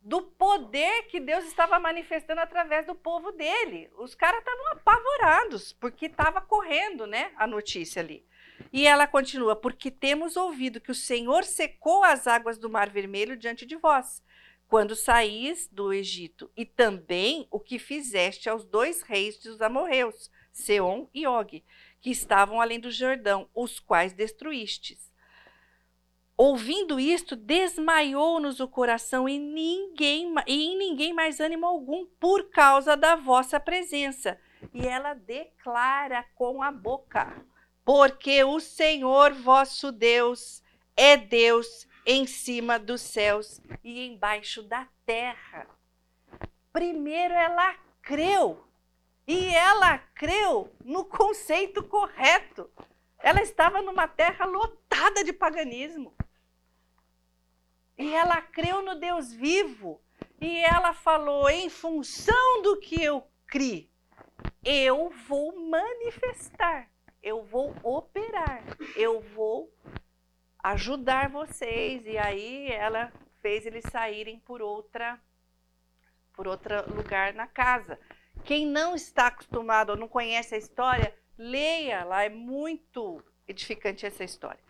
S1: do poder que Deus estava manifestando através do povo dele. Os caras estavam apavorados, porque estava correndo, né, a notícia ali. E ela continua: Porque temos ouvido que o Senhor secou as águas do Mar Vermelho diante de vós, quando saís do Egito, e também o que fizeste aos dois reis dos amorreus, Seom e Og, que estavam além do Jordão, os quais destruístes. Ouvindo isto, desmaiou-nos o coração e, ninguém, e em ninguém mais ânimo algum, por causa da vossa presença. E ela declara com a boca: porque o Senhor vosso Deus é Deus em cima dos céus e embaixo da terra. Primeiro ela creu, e ela creu no conceito correto. Ela estava numa terra lotada de paganismo. E ela creu no Deus vivo. E ela falou: em função do que eu criei, eu vou manifestar eu vou operar, eu vou ajudar vocês. E aí ela fez eles saírem por outra por outro lugar na casa. Quem não está acostumado ou não conhece a história, leia lá, é muito edificante essa história.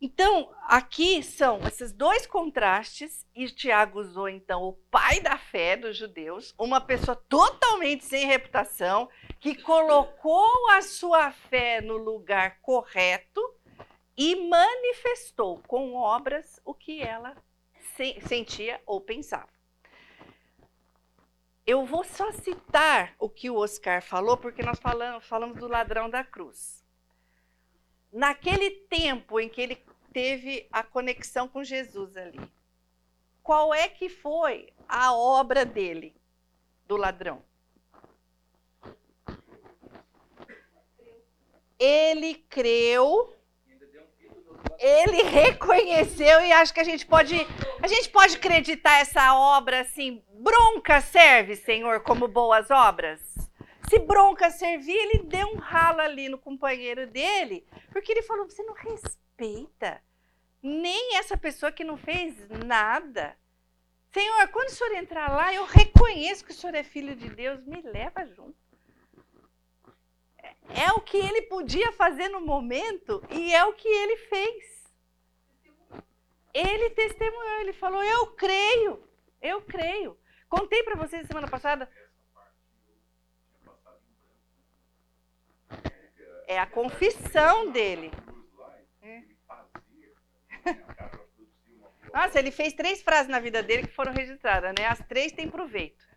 S1: Então, aqui são esses dois contrastes, e Tiago usou então o pai da fé dos judeus, uma pessoa totalmente sem reputação, que colocou a sua fé no lugar correto e manifestou com obras o que ela se sentia ou pensava. Eu vou só citar o que o Oscar falou, porque nós falamos, falamos do ladrão da cruz. Naquele tempo em que ele teve a conexão com Jesus ali, qual é que foi a obra dele, do ladrão? ele creu, ele reconheceu e acho que a gente pode, a gente pode acreditar essa obra assim, bronca serve, Senhor, como boas obras. Se bronca servir, ele deu um ralo ali no companheiro dele, porque ele falou: você não respeita nem essa pessoa que não fez nada. Senhor, quando o senhor entrar lá, eu reconheço que o senhor é filho de Deus, me leva junto. É, o que ele podia fazer no momento e é o que ele fez. Ele testemunhou, ele falou: Eu creio, eu creio. Contei para vocês semana passada. É a confissão dele. É. Nossa, ele fez três frases na vida dele que foram registradas, né? As três têm proveito.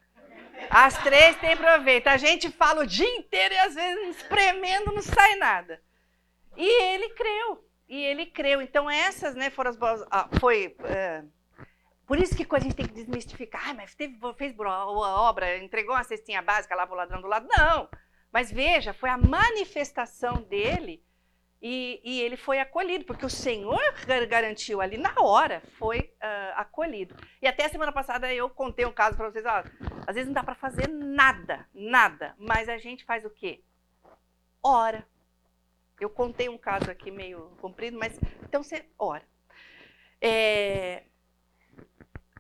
S1: As três têm proveito. A gente fala o dia inteiro e às vezes espremendo não sai nada. E ele creu. E ele creu. Então essas, né, foram as boas. Ah, foi. É, por isso que a gente tem que desmistificar. Ah, mas teve, fez a obra, entregou uma cestinha básica lá para o ladrão do lado. Não. Mas veja, foi a manifestação dele e, e, ele foi acolhido, porque o Senhor garantiu ali na hora, foi uh, acolhido. E até a semana passada eu contei um caso para vocês, ó, às vezes não dá para fazer nada, nada, mas a gente faz o quê? Ora. Eu contei um caso aqui meio comprido, mas então você ora. É,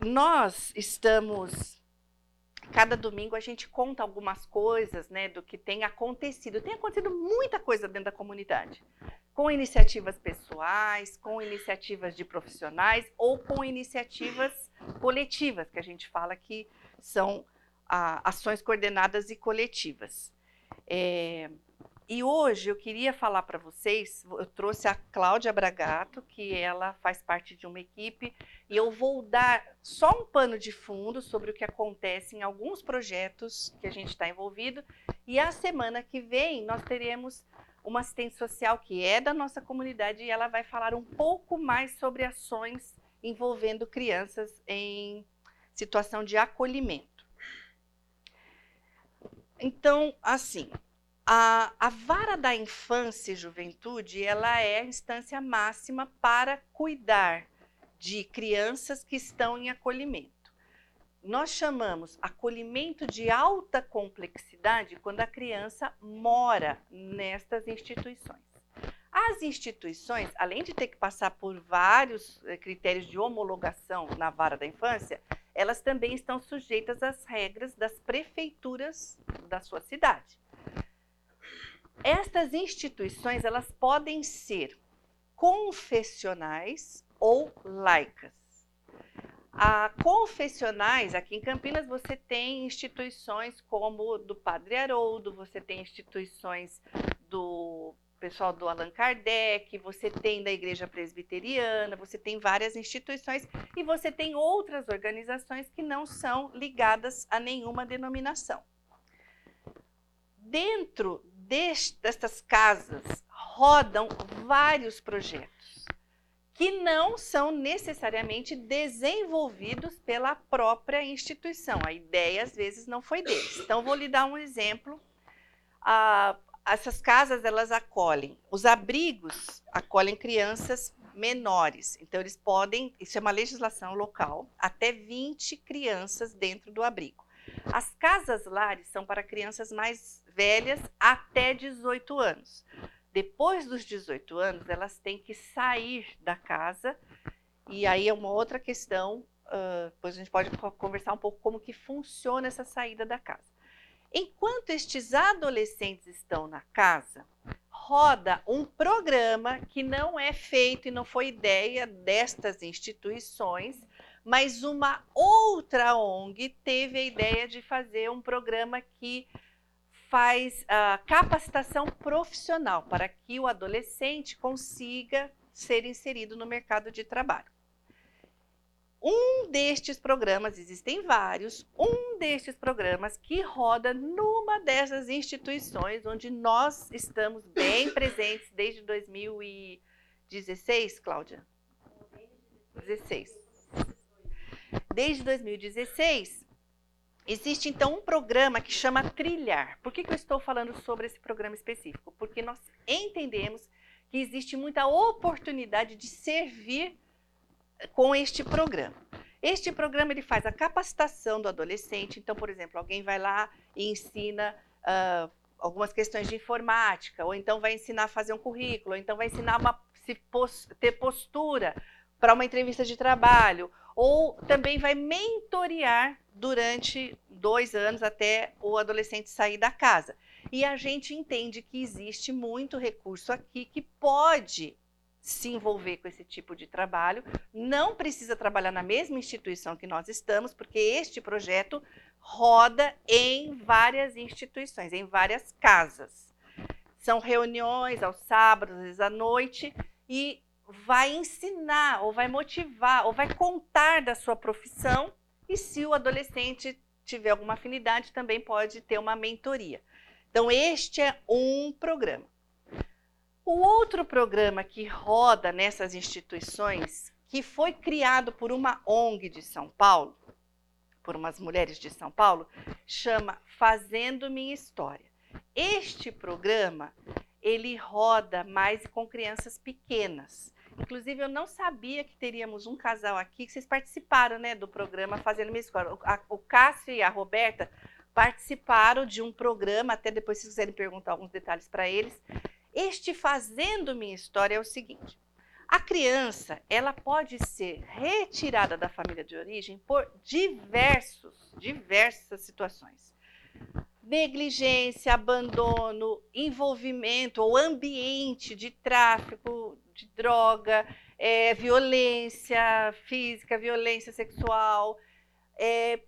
S1: nós estamos cada domingo a gente conta algumas coisas né, do que tem acontecido. Tem acontecido muita coisa dentro da comunidade, com iniciativas pessoais, com iniciativas de profissionais ou com iniciativas coletivas, que a gente fala que são ah, ações coordenadas e coletivas. É, e hoje eu queria falar para vocês, eu trouxe a Cláudia Bragato, que ela faz parte de uma equipe, e eu vou dar só um pano de fundo sobre o que acontece em alguns projetos que a gente está envolvido. E a semana que vem nós teremos uma assistente social que é da nossa comunidade e ela vai falar um pouco mais sobre ações envolvendo crianças em situação de acolhimento. Então, assim, a, a, vara da infância e juventude ela é a instância máxima para cuidar de crianças que estão em acolhimento. Nós chamamos acolhimento de alta complexidade quando a criança mora nestas instituições. As instituições, além de ter que passar por vários eh, critérios de homologação na vara da infância, elas também estão sujeitas às regras das prefeituras da sua cidade. Estas instituições, elas podem ser confessionais ou laicas. A confessionais, aqui em Campinas, você tem instituições como do Padre Haroldo, você tem instituições do pessoal do Allan Kardec, você tem da Igreja Presbiteriana, você tem várias instituições e você tem outras organizações que não são ligadas a nenhuma denominação. Dentro destas casas rodam vários projetos que não são necessariamente desenvolvidos pela própria instituição. A ideia, às vezes, não foi deles. Então, vou lhe dar um exemplo. Ah, essas casas, elas acolhem. Os abrigos acolhem crianças menores. Então, eles podem, isso é uma legislação local, até 20 crianças dentro do abrigo. As casas lares são para crianças mais velhas até 18 anos. Depois dos 18 anos, elas têm que sair da casa, e aí é uma outra questão, uh, depois a gente pode conversar um pouco como que funciona essa saída da casa. Enquanto estes adolescentes estão na casa, roda um programa que não é feito e não foi ideia destas instituições, mas uma outra ONG teve a ideia de fazer um programa que faz a capacitação profissional para que o adolescente consiga ser inserido no mercado de trabalho. Um destes programas, existem vários, um destes programas que roda numa dessas instituições onde nós estamos bem presentes desde 2016, Cláudia? 16. Desde 2016, existe então um programa que chama Trilhar. Por que, que eu estou falando sobre esse programa específico? Porque nós entendemos que existe muita oportunidade de servir com este programa. Este programa ele faz a capacitação do adolescente. Então, por exemplo, alguém vai lá e ensina uh, algumas questões de informática, ou então vai ensinar a fazer um currículo, ou então vai ensinar a ter postura para uma entrevista de trabalho, ou também vai mentorear durante dois anos até o adolescente sair da casa. E a gente entende que existe muito recurso aqui que pode se envolver com esse tipo de trabalho. Não precisa trabalhar na mesma instituição que nós estamos, porque este projeto roda em várias instituições, em várias casas. São reuniões aos sábados, às vezes à noite, e vai ensinar, ou vai motivar, ou vai contar da sua profissão. E se o adolescente tiver alguma afinidade, também pode ter uma mentoria. Então, este é um programa. O outro programa que roda nessas instituições, que foi criado por uma ONG de São Paulo, por umas mulheres de São Paulo, chama Fazendo Minha História. Este programa, ele roda mais com crianças pequenas. Inclusive, eu não sabia que teríamos um casal aqui, que vocês participaram né, do programa Fazendo Minha História. O, o Cássio e a Roberta participaram de um programa, até depois se quiserem perguntar alguns detalhes para eles. Este Fazendo Minha História é o seguinte, a criança, ela pode ser retirada da família de origem por diversos, diversas situações. Negligência, abandono, envolvimento ou ambiente de tráfico de droga, é, violência física, violência sexual, é,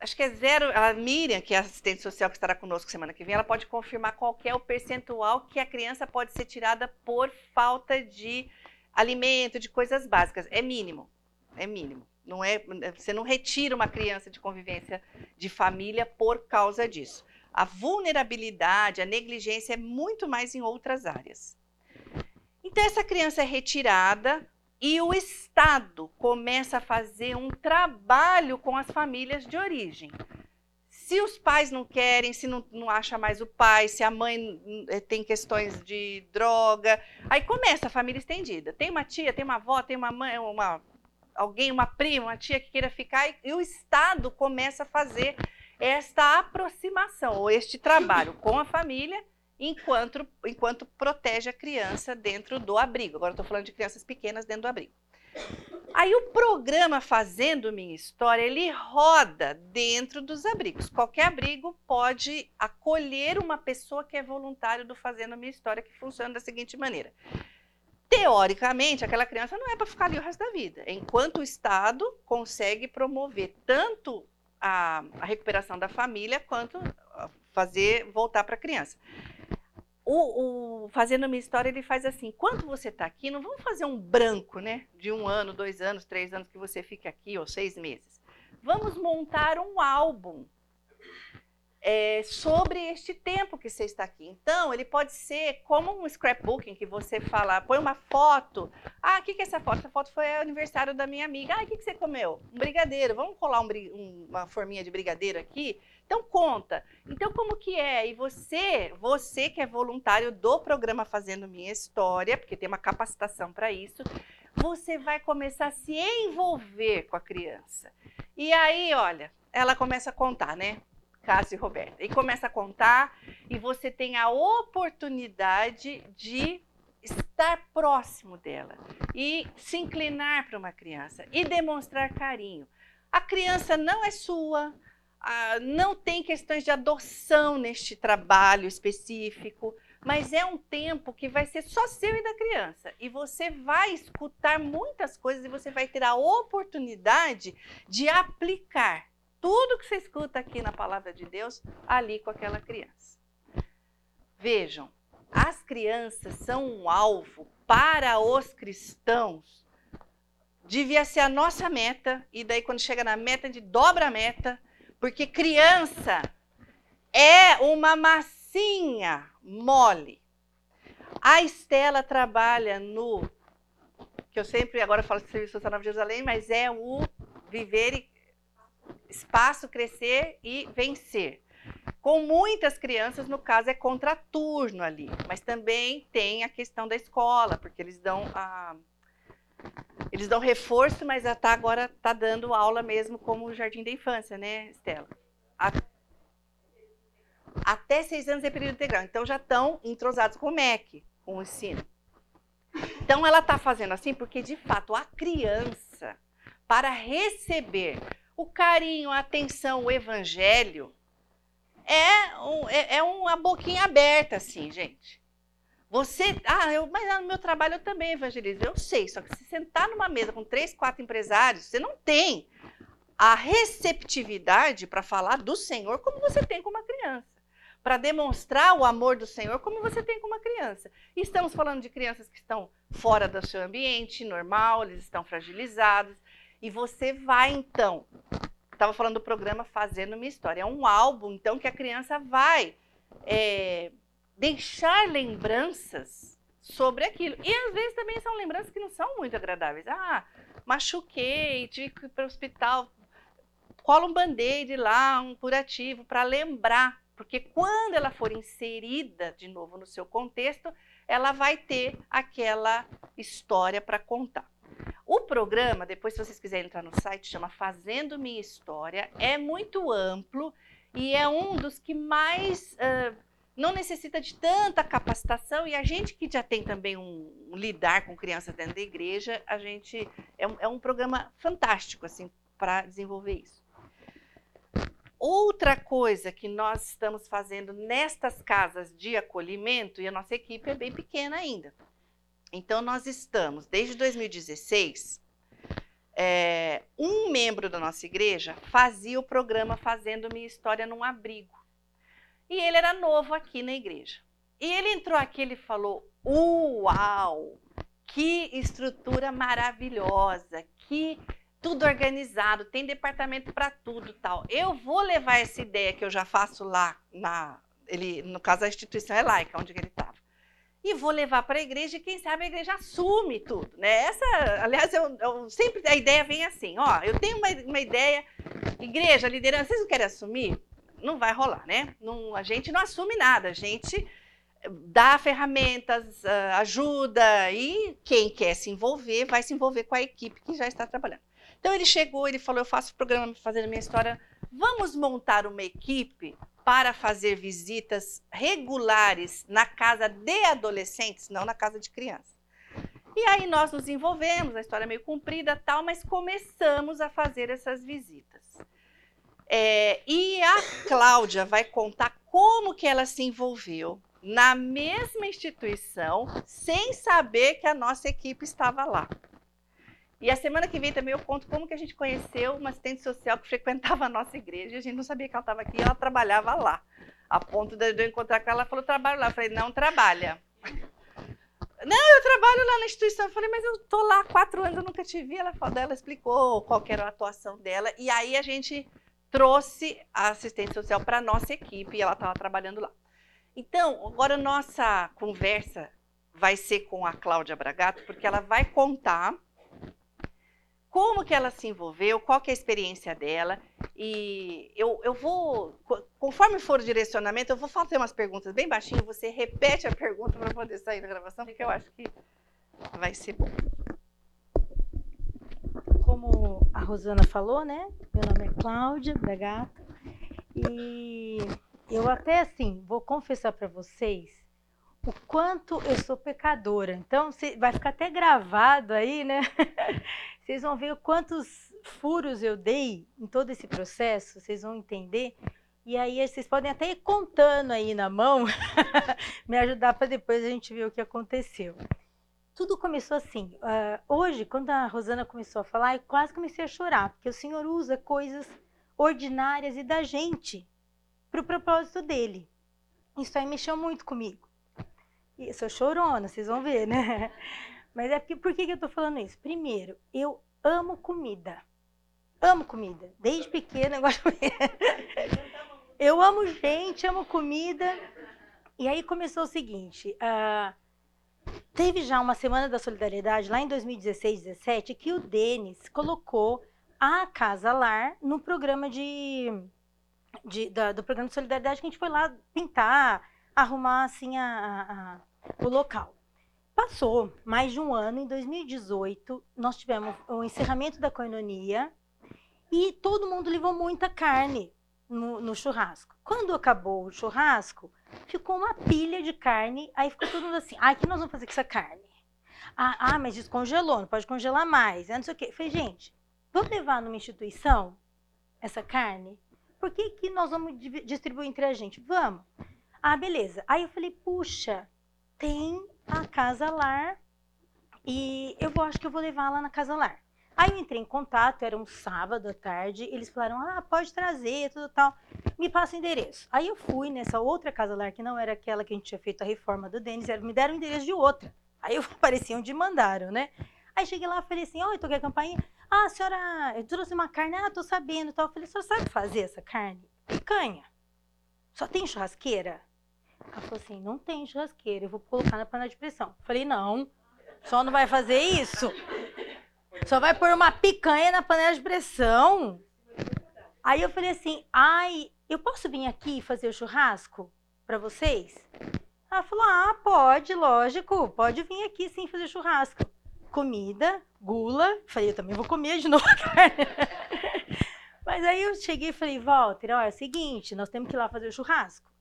S1: acho que é zero. A Miriam, que é assistente social que estará conosco semana que vem, ela pode confirmar qual é o percentual que a criança pode ser tirada por falta de alimento, de coisas básicas. É mínimo. É mínimo. Não é, você não retira uma criança de convivência de família por causa disso. A vulnerabilidade, a negligência é muito mais em outras áreas. Então, essa criança é retirada e o Estado começa a fazer um trabalho com as famílias de origem. Se os pais não querem, se não, não acha mais o pai, se a mãe eh, tem questões de droga, aí começa a família estendida. Tem uma tia, tem uma avó, tem uma mãe, uma, alguém, uma prima, uma tia que queira ficar, e, e o Estado começa a fazer esta aproximação, ou este trabalho com a família enquanto, enquanto protege a criança dentro do abrigo. Agora estou falando de crianças pequenas dentro do abrigo. Aí o programa Fazendo Minha História, ele roda dentro dos abrigos. Qualquer abrigo pode acolher uma pessoa que é voluntário do Fazendo Minha História, que funciona da seguinte maneira. Teoricamente, aquela criança não é para ficar ali o resto da vida. Enquanto o Estado consegue promover tanto a, a recuperação da família quanto fazer voltar para a criança o, o, Fazendo Minha História, ele faz assim, quando você está aqui, não vamos fazer um branco, né? De um ano, dois anos, três anos que você fique aqui, ou seis meses. Vamos montar um álbum é, sobre este tempo que você está aqui. Então, ele pode ser como um scrapbooking, que você fala, põe uma foto. Ah, o que, que é essa foto? Essa foto foi aniversário da minha amiga. Ah, o que, que você comeu? Um brigadeiro. Vamos colar um, uma forminha de brigadeiro aqui? Então, conta. Então, como que é? E você, você que é voluntário do programa Fazendo Minha História, porque tem uma capacitação para isso, você vai começar a se envolver com a criança. E aí, olha, ela começa a contar, né? Cássio e Roberta. E começa a contar e você tem a oportunidade de estar próximo dela e se inclinar para uma criança e demonstrar carinho. A criança não é sua, não tem questões de adoção neste trabalho específico, mas é um tempo que vai ser só seu e da criança. E você vai escutar muitas coisas e você vai ter a oportunidade de aplicar tudo que você escuta aqui na palavra de Deus ali com aquela criança. Vejam, as crianças são um alvo para os cristãos. Devia ser a nossa meta, e daí quando chega na meta, a gente dobra a meta, porque criança é uma massinha mole. A Estela trabalha no, que eu sempre agora falo de Serviço Social Nova Jerusalém, mas é o viver e espaço, crescer e vencer. Com muitas crianças, no caso, é contraturno ali, mas também tem a questão da escola, porque eles dão a, eles dão reforço, mas tá, agora está dando aula mesmo como jardim da infância, né, Estela? Até seis anos é período integral. Então já estão entrosados com o MEC, com o ensino. Então ela está fazendo assim porque, de fato, a criança para receber o carinho, a atenção, o evangelho, é, um, é, é uma boquinha aberta, assim, gente. Você, ah, eu, mas no meu trabalho eu também evangelizo. Eu sei, só que se sentar numa mesa com três, quatro empresários, você não tem a receptividade para falar do Senhor como você tem com uma criança. Para demonstrar o amor do Senhor como você tem com uma criança. Estamos falando de crianças que estão fora do seu ambiente normal, eles estão fragilizados. E você vai, então, estava falando do programa Fazendo Uma História. É um álbum, então, que a criança vai é, deixar lembranças sobre aquilo. E às vezes também são lembranças que não são muito agradáveis. Ah, machuquei, tive que ir para o hospital. Cola um band-aid lá, um curativo, para lembrar. Porque quando ela for inserida de novo no seu contexto, ela vai ter aquela história para contar. O programa, depois se vocês quiserem entrar no site, chama Fazendo Minha História, é muito amplo e é um dos que mais uh, não necessita de tanta capacitação e a gente que já tem também um, um lidar com crianças dentro da igreja, a gente é um, é um programa fantástico assim para desenvolver isso. Outra coisa que nós estamos fazendo nestas casas de acolhimento e a nossa equipe é bem pequena ainda. Então nós estamos desde 2016 é, um membro da nossa igreja fazia o programa Fazendo Minha História num Abrigo. E ele era novo aqui na igreja. E ele entrou aqui e falou: Uau! Que estrutura maravilhosa! Que tudo organizado, tem departamento para tudo tal. Eu vou levar essa ideia que eu já faço lá na. Ele, no caso, a instituição é laica, onde ele estava. E vou levar para a igreja e quem sabe a igreja assume tudo. Né? Essa, aliás, eu, eu sempre a ideia vem assim: ó, eu tenho uma, uma ideia, igreja, liderança, vocês não querem assumir? não vai rolar, né? Não, a gente não assume nada, a gente dá ferramentas, ah, ajuda e quem quer se envolver vai se envolver com a equipe que já está trabalhando. Então ele chegou, ele falou: Eu faço o programa fazendo a minha história. Vamos montar uma equipe para fazer visitas regulares na casa de adolescentes, não na casa de crianças. E aí nós nos envolvemos, a história é meio comprida tal, mas começamos a fazer essas visitas. É, e a Cláudia vai contar como que ela se envolveu na mesma instituição, sem saber que a nossa equipe estava lá. E a semana que vem também eu conto como que a gente conheceu uma assistente social que frequentava a nossa igreja. A gente não sabia que ela estava aqui, ela trabalhava lá. A ponto de eu encontrar com ela, ela falou, trabalho lá. Eu falei, não trabalha. Não, eu trabalho lá na instituição. Eu falei, mas eu estou lá há quatro anos, eu nunca te vi. Ela, falou, ela explicou qual era a atuação dela. E aí a gente trouxe a assistente social para nossa equipe e ela estava trabalhando lá. Então, agora nossa conversa vai ser com a Cláudia Bragato, porque ela vai contar como que ela se envolveu, qual que é a experiência dela. E eu, eu vou, conforme for o direcionamento, eu vou fazer umas perguntas bem baixinho, você repete a pergunta para poder sair da gravação, porque eu acho que vai ser bom
S6: como a Rosana falou, né? Meu nome é Cláudia Bragato e eu até assim vou confessar para vocês o quanto eu sou pecadora. Então vai ficar até gravado aí, né? Vocês vão ver quantos furos eu dei em todo esse processo, vocês vão entender. E aí vocês podem até ir contando aí na mão, me ajudar para depois a gente ver o que aconteceu tudo começou assim. Uh, hoje, quando a Rosana começou a falar, eu quase comecei a chorar, porque o Senhor usa coisas ordinárias e da gente para o propósito dele. Isso aí mexeu muito comigo. Eu sou chorona, vocês vão ver, né? Mas é porque, por que, que eu estou falando isso? Primeiro, eu amo comida. Amo comida. Desde pequena eu gosto de Eu amo gente, amo comida. E aí começou o seguinte. Uh, Teve já uma Semana da Solidariedade lá em 2016, 17, que o Denis colocou a Casa Lar no programa de, de da, do programa de solidariedade que a gente foi lá pintar, arrumar assim a, o local. Passou mais de um ano, em 2018, nós tivemos o encerramento da coinonia e todo mundo levou muita carne no, no churrasco. Quando acabou o churrasco, ficou uma pilha de carne, aí ficou todo mundo assim, ah, o que nós vamos fazer com essa carne? Ah, ah, mas descongelou, não pode congelar mais, é não sei o quê. Eu falei, gente, vamos levar numa instituição essa carne? Por que, que nós vamos distribuir entre a gente? Vamos. Ah, beleza. Aí eu falei, puxa, tem a Casa Lar e eu acho que eu vou levar lá na Casa Lar. Aí eu entrei em contato, era um sábado à tarde, eles falaram, ah, pode trazer, tudo tal, me passa o endereço. Aí eu fui nessa outra Casa Lar, que não era aquela que a gente tinha feito a reforma do Denis, me deram o endereço de outra. Aí eu apareci onde mandaram, né? Aí cheguei lá e falei assim, oi, toquei a campainha, ah, senhora, eu trouxe uma carne, ah, tô sabendo, tal. Eu falei, a senhora sabe fazer essa carne? Picanha. Só tem churrasqueira? Ela falou assim, não tem churrasqueira, eu vou colocar na panela de pressão. Falei, não, só não vai fazer isso? Só vai pôr uma picanha na panela de pressão? Aí eu falei assim, ai, eu posso vir aqui fazer o churrasco para vocês? Ela falou, ah, pode, lógico, pode vir aqui sim fazer churrasco. Comida, gula, falei, eu também vou comer de novo a carne. Mas aí eu cheguei e falei, Walter, olha, é o seguinte, nós temos que ir lá fazer o churrasco.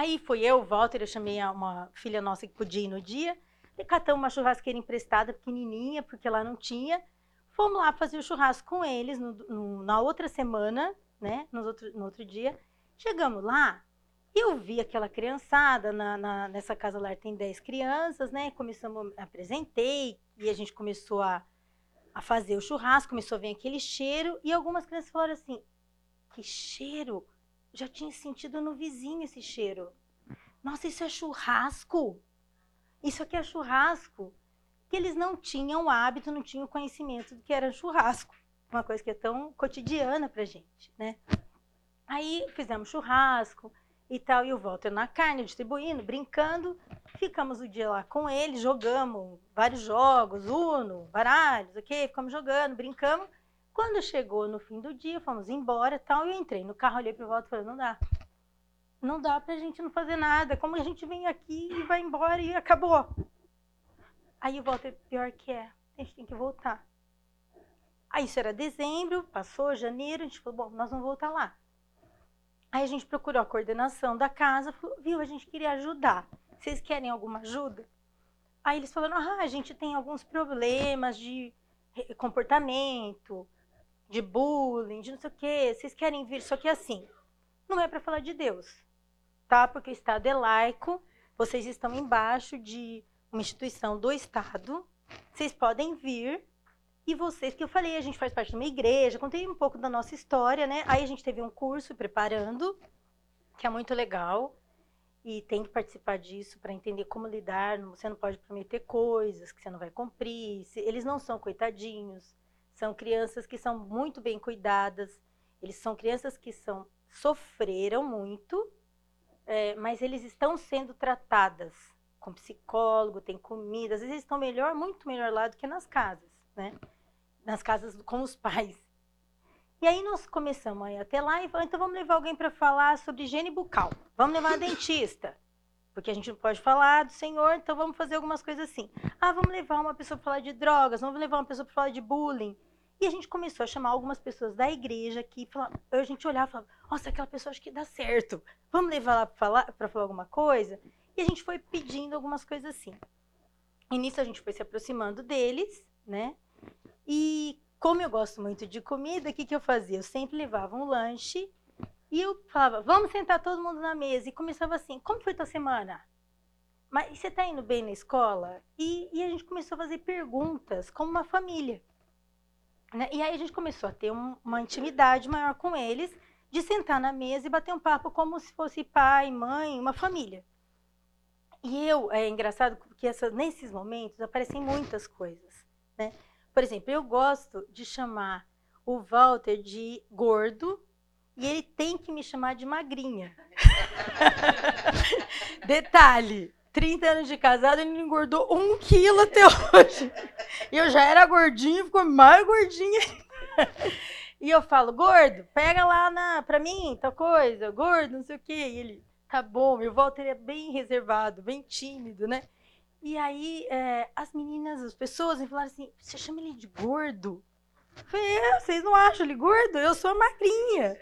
S6: Aí foi eu, Walter, eu chamei uma filha nossa que podia ir no dia, e uma churrasqueira emprestada, pequenininha, porque lá não tinha. Fomos lá fazer o churrasco com eles no- no- na outra semana, né, no outro, no outro dia. Chegamos lá, eu vi aquela criançada, na, na- nessa casa lá tem 10 crianças, né, começamos, apresentei, e a gente começou a, a fazer o churrasco, começou a vir aquele cheiro, e algumas crianças falaram assim, que cheiro? Já tinha sentido no vizinho esse cheiro. Nossa, isso é churrasco? Isso aqui é churrasco? Que eles não tinham o hábito, não tinham conhecimento do que era churrasco. Uma coisa que é tão cotidiana pra gente, né? Aí fizemos churrasco e tal, e o Walter na carne, distribuindo, brincando. Ficamos o dia lá com ele, jogamos vários jogos, Uno, baralhos, ok? Ficamos jogando, brincamos. Quando chegou no fim do dia, fomos embora e tal, eu entrei no carro, olhei pro Walter e falei, não dá. Não dá pra gente não fazer nada. Como a gente vem aqui e vai embora e acabou. Aí o Walter, pior que é, a gente tem que voltar. Aí isso era dezembro, passou janeiro, a gente falou, bom, nós vamos voltar lá. Aí a gente procurou a coordenação da casa, falou, viu, a gente queria ajudar. Vocês querem alguma ajuda? Aí eles falaram, ah, a gente tem alguns problemas de comportamento, de bullying, de não sei o quê. Vocês querem vir? Só que assim, não é para falar de Deus, tá? Porque o Estado é laico, vocês estão embaixo de uma instituição do Estado, vocês podem vir e vocês, que eu falei, a gente faz parte de uma igreja, contei um pouco da nossa história, né? Aí a gente teve um curso preparando, que é muito legal, e tem que participar disso para entender como lidar. Você não pode prometer coisas que você não vai cumprir. Eles não são coitadinhos, são crianças que são muito bem cuidadas. Eles são crianças que são sofreram muito, é, mas eles estão sendo tratadas com psicólogo, tem comida. Às vezes eles estão melhor, muito melhor lá do que nas casas, né? Nas casas com os pais. E aí nós começamos a até lá e falamos, então vamos levar alguém para falar sobre higiene bucal. Vamos levar a dentista. Porque a gente não pode falar do Senhor, então vamos fazer algumas coisas assim. Ah, vamos levar uma pessoa para falar de drogas, vamos levar uma pessoa para falar de bullying. E a gente começou a chamar algumas pessoas da igreja que falavam, a gente olhava e falava, nossa, aquela pessoa acho que dá certo. Vamos levar lá para falar, pra falar alguma coisa? E a gente foi pedindo algumas coisas assim. E nisso a gente foi se aproximando deles, né? E como eu gosto muito de comida, o que, que eu fazia? Eu sempre levava um lanche e eu falava, vamos sentar todo mundo na mesa. E começava assim, como foi tua semana? Mas você está indo bem na escola? E, e a gente começou a fazer perguntas como uma família. Né? E aí a gente começou a ter um- uma intimidade maior com eles, de sentar na mesa e bater um papo como se fosse pai, mãe, uma família. E eu, é engraçado essa, nesses momentos aparecem muitas coisas. Né? Por exemplo, eu gosto de chamar o Walter de gordo e ele tem que me chamar de magrinha. Detalhe: 30 anos de casado, ele engordou um quilo até hoje. E eu já era gordinha, ficou mais gordinha. E eu falo, gordo, pega lá na, pra mim, tal coisa, gordo, não sei o quê. E ele, tá bom, e o Walter é bem reservado, bem tímido, né? E aí, é, as meninas, as pessoas me falaram assim: você chama ele de gordo? Eu falei: é, vocês não acham ele gordo? Eu sou magrinha.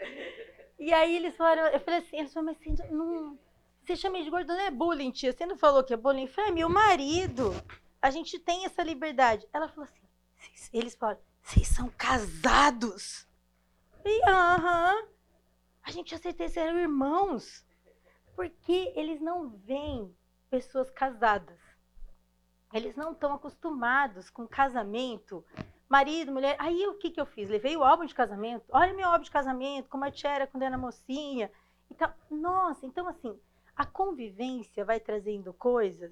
S6: E aí eles falaram: eu falei assim: eles falaram, mas você não. Você chama de gordo, não é bullying, tia? Você não falou que é bullying? Eu falei: é meu marido. A gente tem essa liberdade. Ela falou assim: eles falaram: vocês são casados? E aham. A gente tinha certeza eram irmãos. Porque eles não veem pessoas casadas. Eles não estão acostumados com casamento, marido, mulher. Aí o que, que eu fiz? Levei o álbum de casamento. Olha meu álbum de casamento, como a tia era quando era mocinha. Então, nossa, então assim, a convivência vai trazendo coisas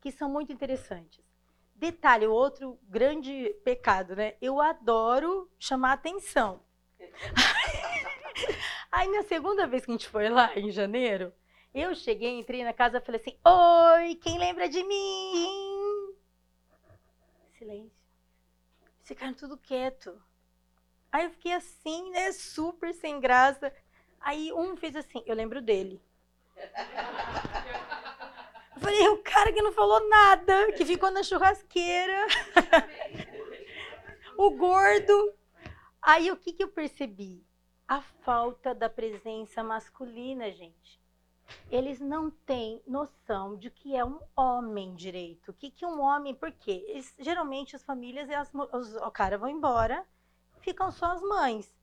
S6: que são muito interessantes. Detalhe, outro grande pecado, né? Eu adoro chamar atenção. Aí na segunda vez que a gente foi lá, em janeiro, eu cheguei, entrei na casa e falei assim: Oi, quem lembra de mim? Silêncio. Ficaram tudo quieto. Aí eu fiquei assim, né? Super sem graça. Aí um fez assim: Eu lembro dele. Eu falei: O cara que não falou nada, que ficou na churrasqueira. o gordo. Aí o que, que eu percebi? A falta da presença masculina, gente. Eles não têm noção de que é um homem direito. O que, que um homem. Por quê? Eles, geralmente as famílias, as, os, o cara vão embora, ficam só as mães.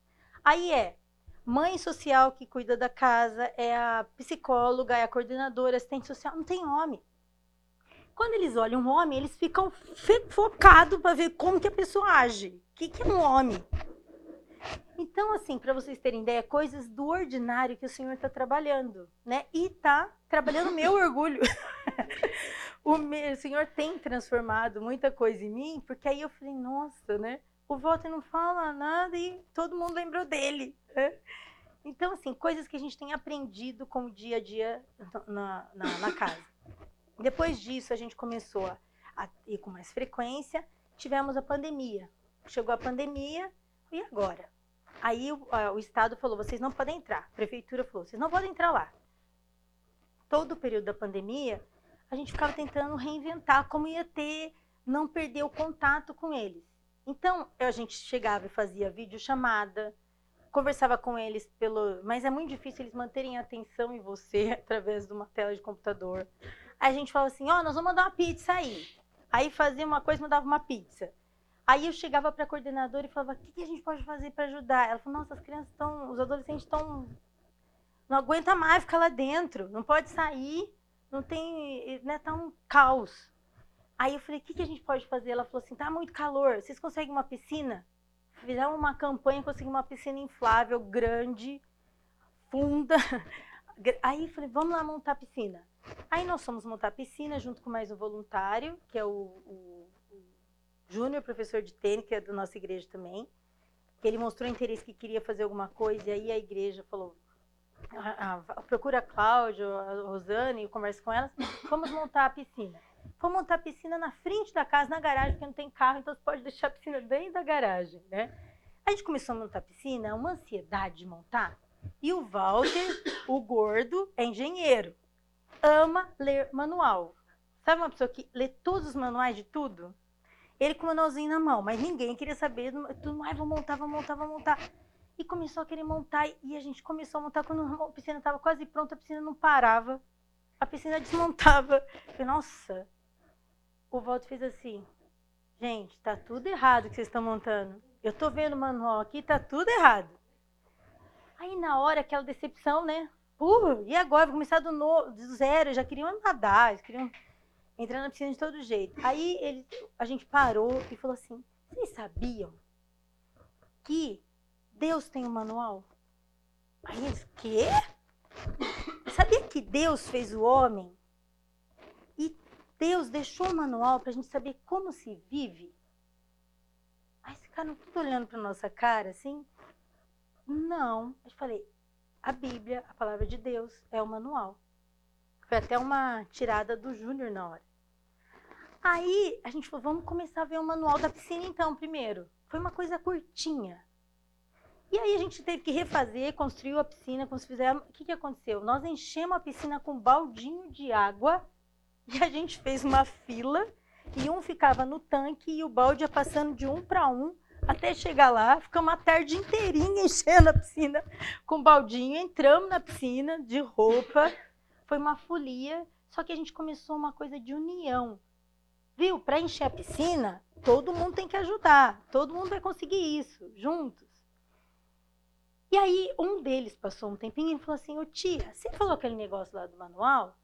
S6: Aí é mãe social que cuida da casa, é a psicóloga, é a coordenadora, assistente social, não tem homem. Quando eles olham um homem, eles ficam focados para ver como que a pessoa age. O que, que é um homem? Então, assim, para vocês terem ideia, coisas do ordinário que o Senhor está trabalhando, né? E está trabalhando meu orgulho. o, meu, o Senhor tem transformado muita coisa em mim, porque aí eu falei, nossa, né? O Walter não fala nada e todo mundo lembrou dele. Né? Então, assim, coisas que a gente tem aprendido com o dia a dia na, na, na casa. Depois disso, a gente começou a, a ir com mais frequência. Tivemos a pandemia. Chegou a pandemia, e agora? Aí o, a, o Estado falou: vocês não podem entrar. A prefeitura falou: vocês não podem entrar lá. Todo o período da pandemia, a gente ficava tentando reinventar como ia ter, não perder o contato com eles. Então, a gente chegava e fazia videochamada, conversava com eles pelo. Mas é muito difícil eles manterem atenção em você através de uma tela de computador. Aí a gente falava assim: ó, oh, nós vamos mandar uma pizza aí. Aí fazia uma coisa, mandava uma pizza. Aí eu chegava para a coordenadora e falava: o que, que a gente pode fazer para ajudar? Ela falou: nossa, as crianças estão, os adolescentes estão. Não aguenta mais ficar lá dentro, não pode sair, não tem. Né, tá um caos. Aí eu falei: o que, que a gente pode fazer? Ela falou assim: tá muito calor, vocês conseguem uma piscina? Fizeram uma campanha, consegui uma piscina inflável, grande, funda. Aí eu falei: vamos lá montar a piscina. Aí nós fomos montar a piscina junto com mais um voluntário, que é o, o Júnior, professor de tênis, que é da nossa igreja também, que ele mostrou interesse que queria fazer alguma coisa, e aí a igreja falou, procura a Cláudia, a Rosane, conversa com elas, vamos montar a piscina. Vamos montar a piscina na frente da casa, na garagem, porque não tem carro, então você pode deixar a piscina dentro da garagem, né? A gente começou a montar a piscina, uma ansiedade de montar, e o Walter, o gordo, é engenheiro, ama ler manual. Sabe uma pessoa que lê todos os manuais de tudo? Ele com o manualzinho na mão, mas ninguém queria saber. Tudo mais, vou montar, vou montar, vou montar. E começou a querer montar. E a gente começou a montar. Quando a piscina estava quase pronta, a piscina não parava. A piscina desmontava. Falei, nossa. O Walter fez assim. Gente, tá tudo errado que vocês estão montando. Eu tô vendo o manual aqui, tá tudo errado. Aí na hora, aquela decepção, né? Uh, e agora? Vou começar do, no, do zero. Já queriam nadar, eles queriam entrando na piscina de todo jeito. Aí ele, a gente parou e falou assim: vocês sabiam que Deus tem um manual? Aí eles, quê? Sabia que Deus fez o homem? Deus deixou o manual para a gente saber como se vive? Aí ficaram tudo olhando para nossa cara assim. Não. Eu falei, a Bíblia, a palavra de Deus, é o manual. Foi até uma tirada do Júnior na hora. Aí a gente falou, vamos começar a ver o manual da piscina então, primeiro. Foi uma coisa curtinha. E aí a gente teve que refazer, construiu a piscina, como se fizemos. O que, que aconteceu? Nós enchemos a piscina com um baldinho de água e a gente fez uma fila e um ficava no tanque e o balde ia passando de um para um até chegar lá. Ficamos a tarde inteirinha enchendo a piscina com baldinho. Entramos na piscina de roupa, foi uma folia, só que a gente começou uma coisa de união. Viu? Para encher a piscina, todo mundo tem que ajudar. Todo mundo vai conseguir isso, juntos. E aí, um deles passou um tempinho e falou assim: Ô tia, você falou aquele negócio lá do manual?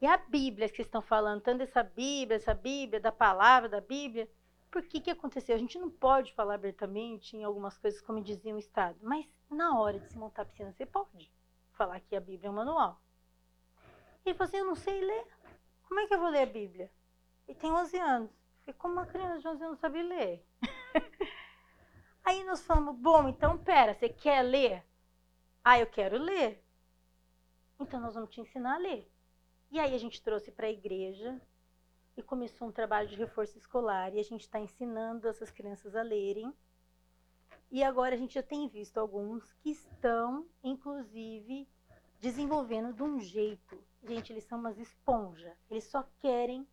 S6: E a Bíblia que vocês estão falando, tanto dessa Bíblia, essa Bíblia, da palavra da Bíblia. Por que que aconteceu? A gente não pode falar abertamente em algumas coisas, como dizia o Estado, mas na hora de se montar a piscina, você pode falar que a Bíblia é um manual. E ele falou assim: Eu não sei ler. Como é que eu vou ler a Bíblia? Ele tem 11 anos. Eu como uma criança de 11 anos sabe ler? Aí nós falamos: Bom, então pera, você quer ler? Ah, eu quero ler. Então nós vamos te ensinar a ler. E aí a gente trouxe para a igreja e começou um trabalho de reforço escolar e a gente está ensinando essas crianças a lerem. E agora a gente já tem visto alguns que estão, inclusive, desenvolvendo de um jeito. Gente, eles são umas esponjas. Eles só querem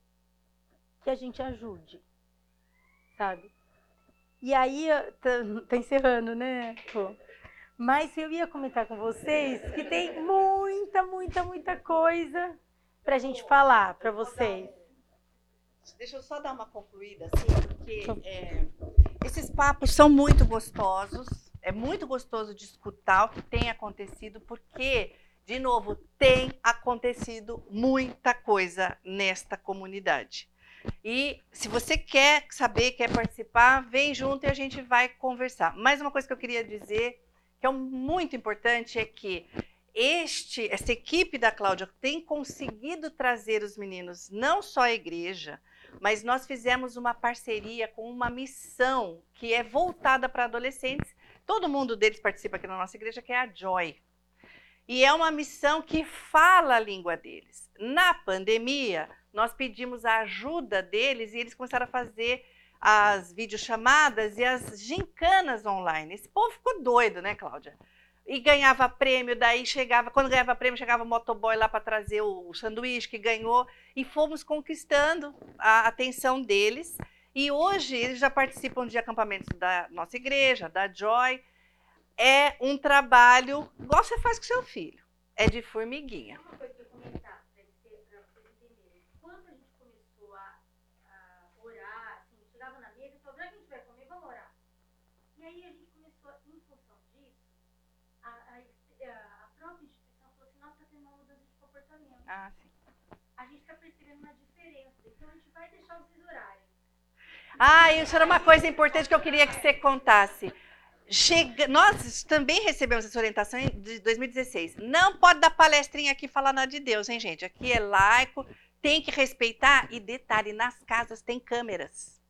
S6: que a gente ajude, sabe? E aí, tá, tá encerrando, né? Pô. Mas eu ia comentar com vocês que tem muita, muita, muita coisa para a gente falar para vocês.
S1: Deixa eu só dar uma concluída, assim, porque é, esses papos são muito gostosos. É muito gostoso de escutar o que tem acontecido, porque, de novo, tem acontecido muita coisa nesta comunidade. E se você quer saber, quer participar, vem junto e a gente vai conversar. Mais uma coisa que eu queria dizer, que é muito importante, é que este, essa equipe da Cláudia tem conseguido trazer os meninos, não só à igreja, mas nós fizemos uma parceria com uma missão que é voltada para adolescentes. Todo mundo deles participa aqui na nossa igreja, que é a Joy. E é uma missão que fala a língua deles. Na pandemia, nós pedimos a ajuda deles e eles começaram a fazer as videochamadas e as gincanas online. Esse povo ficou doido, né, Cláudia? E ganhava prêmio, daí chegava, quando ganhava prêmio, chegava o motoboy lá para trazer o, o, sanduíche que ganhou, e fomos conquistando a atenção deles. E hoje eles já participam de acampamentos da nossa igreja, da Joy. É um trabalho, igual você faz com seu filho, é de formiguinha. Uma coisa que eu comentar, para vocês entenderem. Quando a gente começou a, a orar, assim, chegava na mesa e falava, a gente vai comer, vamos orar. E aí a gente Ah, sim. A gente está percebendo uma diferença, então a gente vai deixar vocês orarem. Ah, isso era uma coisa importante que eu queria que você contasse. Chega... Nós também recebemos essa orientação de 2016. Não pode dar palestrinha aqui falar nada de Deus, hein, gente? Aqui é laico, tem que respeitar. E detalhe, nas casas tem câmeras.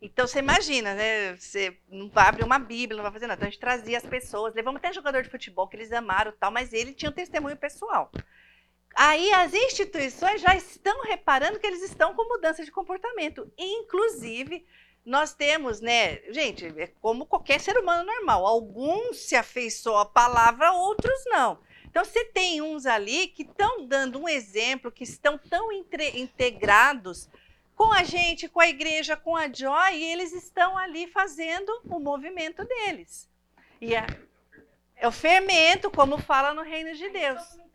S1: Então você imagina, né? Você não vai abrir uma Bíblia, não vai fazer nada. Então a gente trazia as pessoas, levamos até jogador de futebol que eles amaram tal, mas ele tinha um testemunho pessoal. Aí as instituições já estão reparando que eles estão com mudança de comportamento. Inclusive, nós temos, né, gente, é como qualquer ser humano normal. Alguns se afeiçoam à palavra, outros não. Então, você tem uns ali que estão dando um exemplo, que estão tão integrados com a gente, com a igreja, com a Joy, e eles estão ali fazendo o movimento deles. E é, é o fermento, como fala no reino de Deus.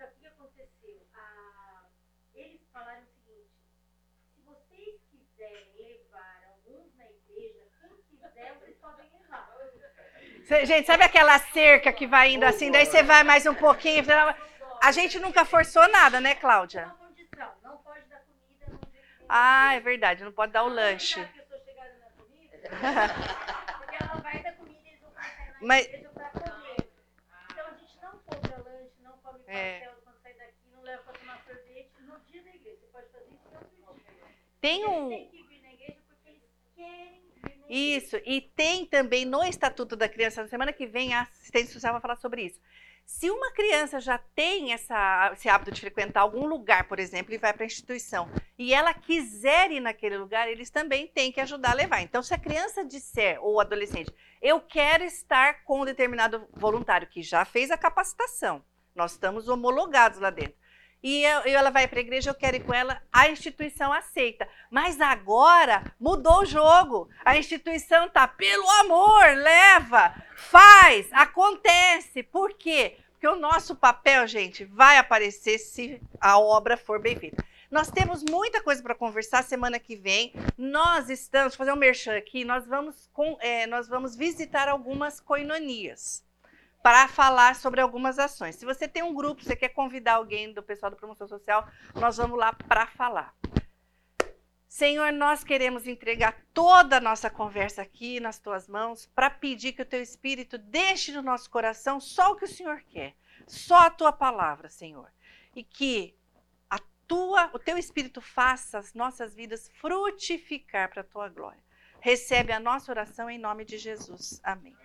S1: Gente, sabe aquela cerca que vai indo assim, daí você vai mais um pouquinho. A gente nunca forçou nada, né, Cláudia? Não pode dar comida. Ah, é verdade, não pode dar o lanche. Mas... Então a gente não compra lanche, não come é. pastel quando sai daqui, não leva pra tomar sorvete no dia da igreja. Você pode fazer isso no outro dia. Tem um. Tem que vir na igreja porque eles querem isso, e tem também no Estatuto da Criança, na semana que vem a assistente social vai falar sobre isso. Se uma criança já tem essa, esse hábito de frequentar algum lugar, por exemplo, e vai para a instituição, e ela quiser ir naquele lugar, eles também têm que ajudar a levar. Então, se a criança disser, ou adolescente, eu quero estar com um determinado voluntário que já fez a capacitação, nós estamos homologados lá dentro e eu, ela vai para a igreja, eu quero ir com ela, a instituição aceita. Mas agora mudou o jogo. A instituição tá pelo amor, leva, faz, acontece. Por quê? Porque o nosso papel, gente, vai aparecer se a obra for bem feita. Nós temos muita coisa para conversar semana que vem. Nós estamos, fazer um merchan aqui, nós vamos, com, é, nós vamos visitar algumas coinonias para falar sobre algumas ações. Se você tem um grupo, você quer convidar alguém do pessoal da promoção social, nós vamos lá para falar. Senhor, nós queremos entregar toda a nossa conversa aqui nas tuas mãos para pedir que o teu espírito deixe no nosso coração só o que o Senhor quer, só a tua palavra, Senhor. E que a tua, o teu espírito faça as nossas vidas frutificar para a tua glória. Recebe a nossa oração em nome de Jesus. Amém.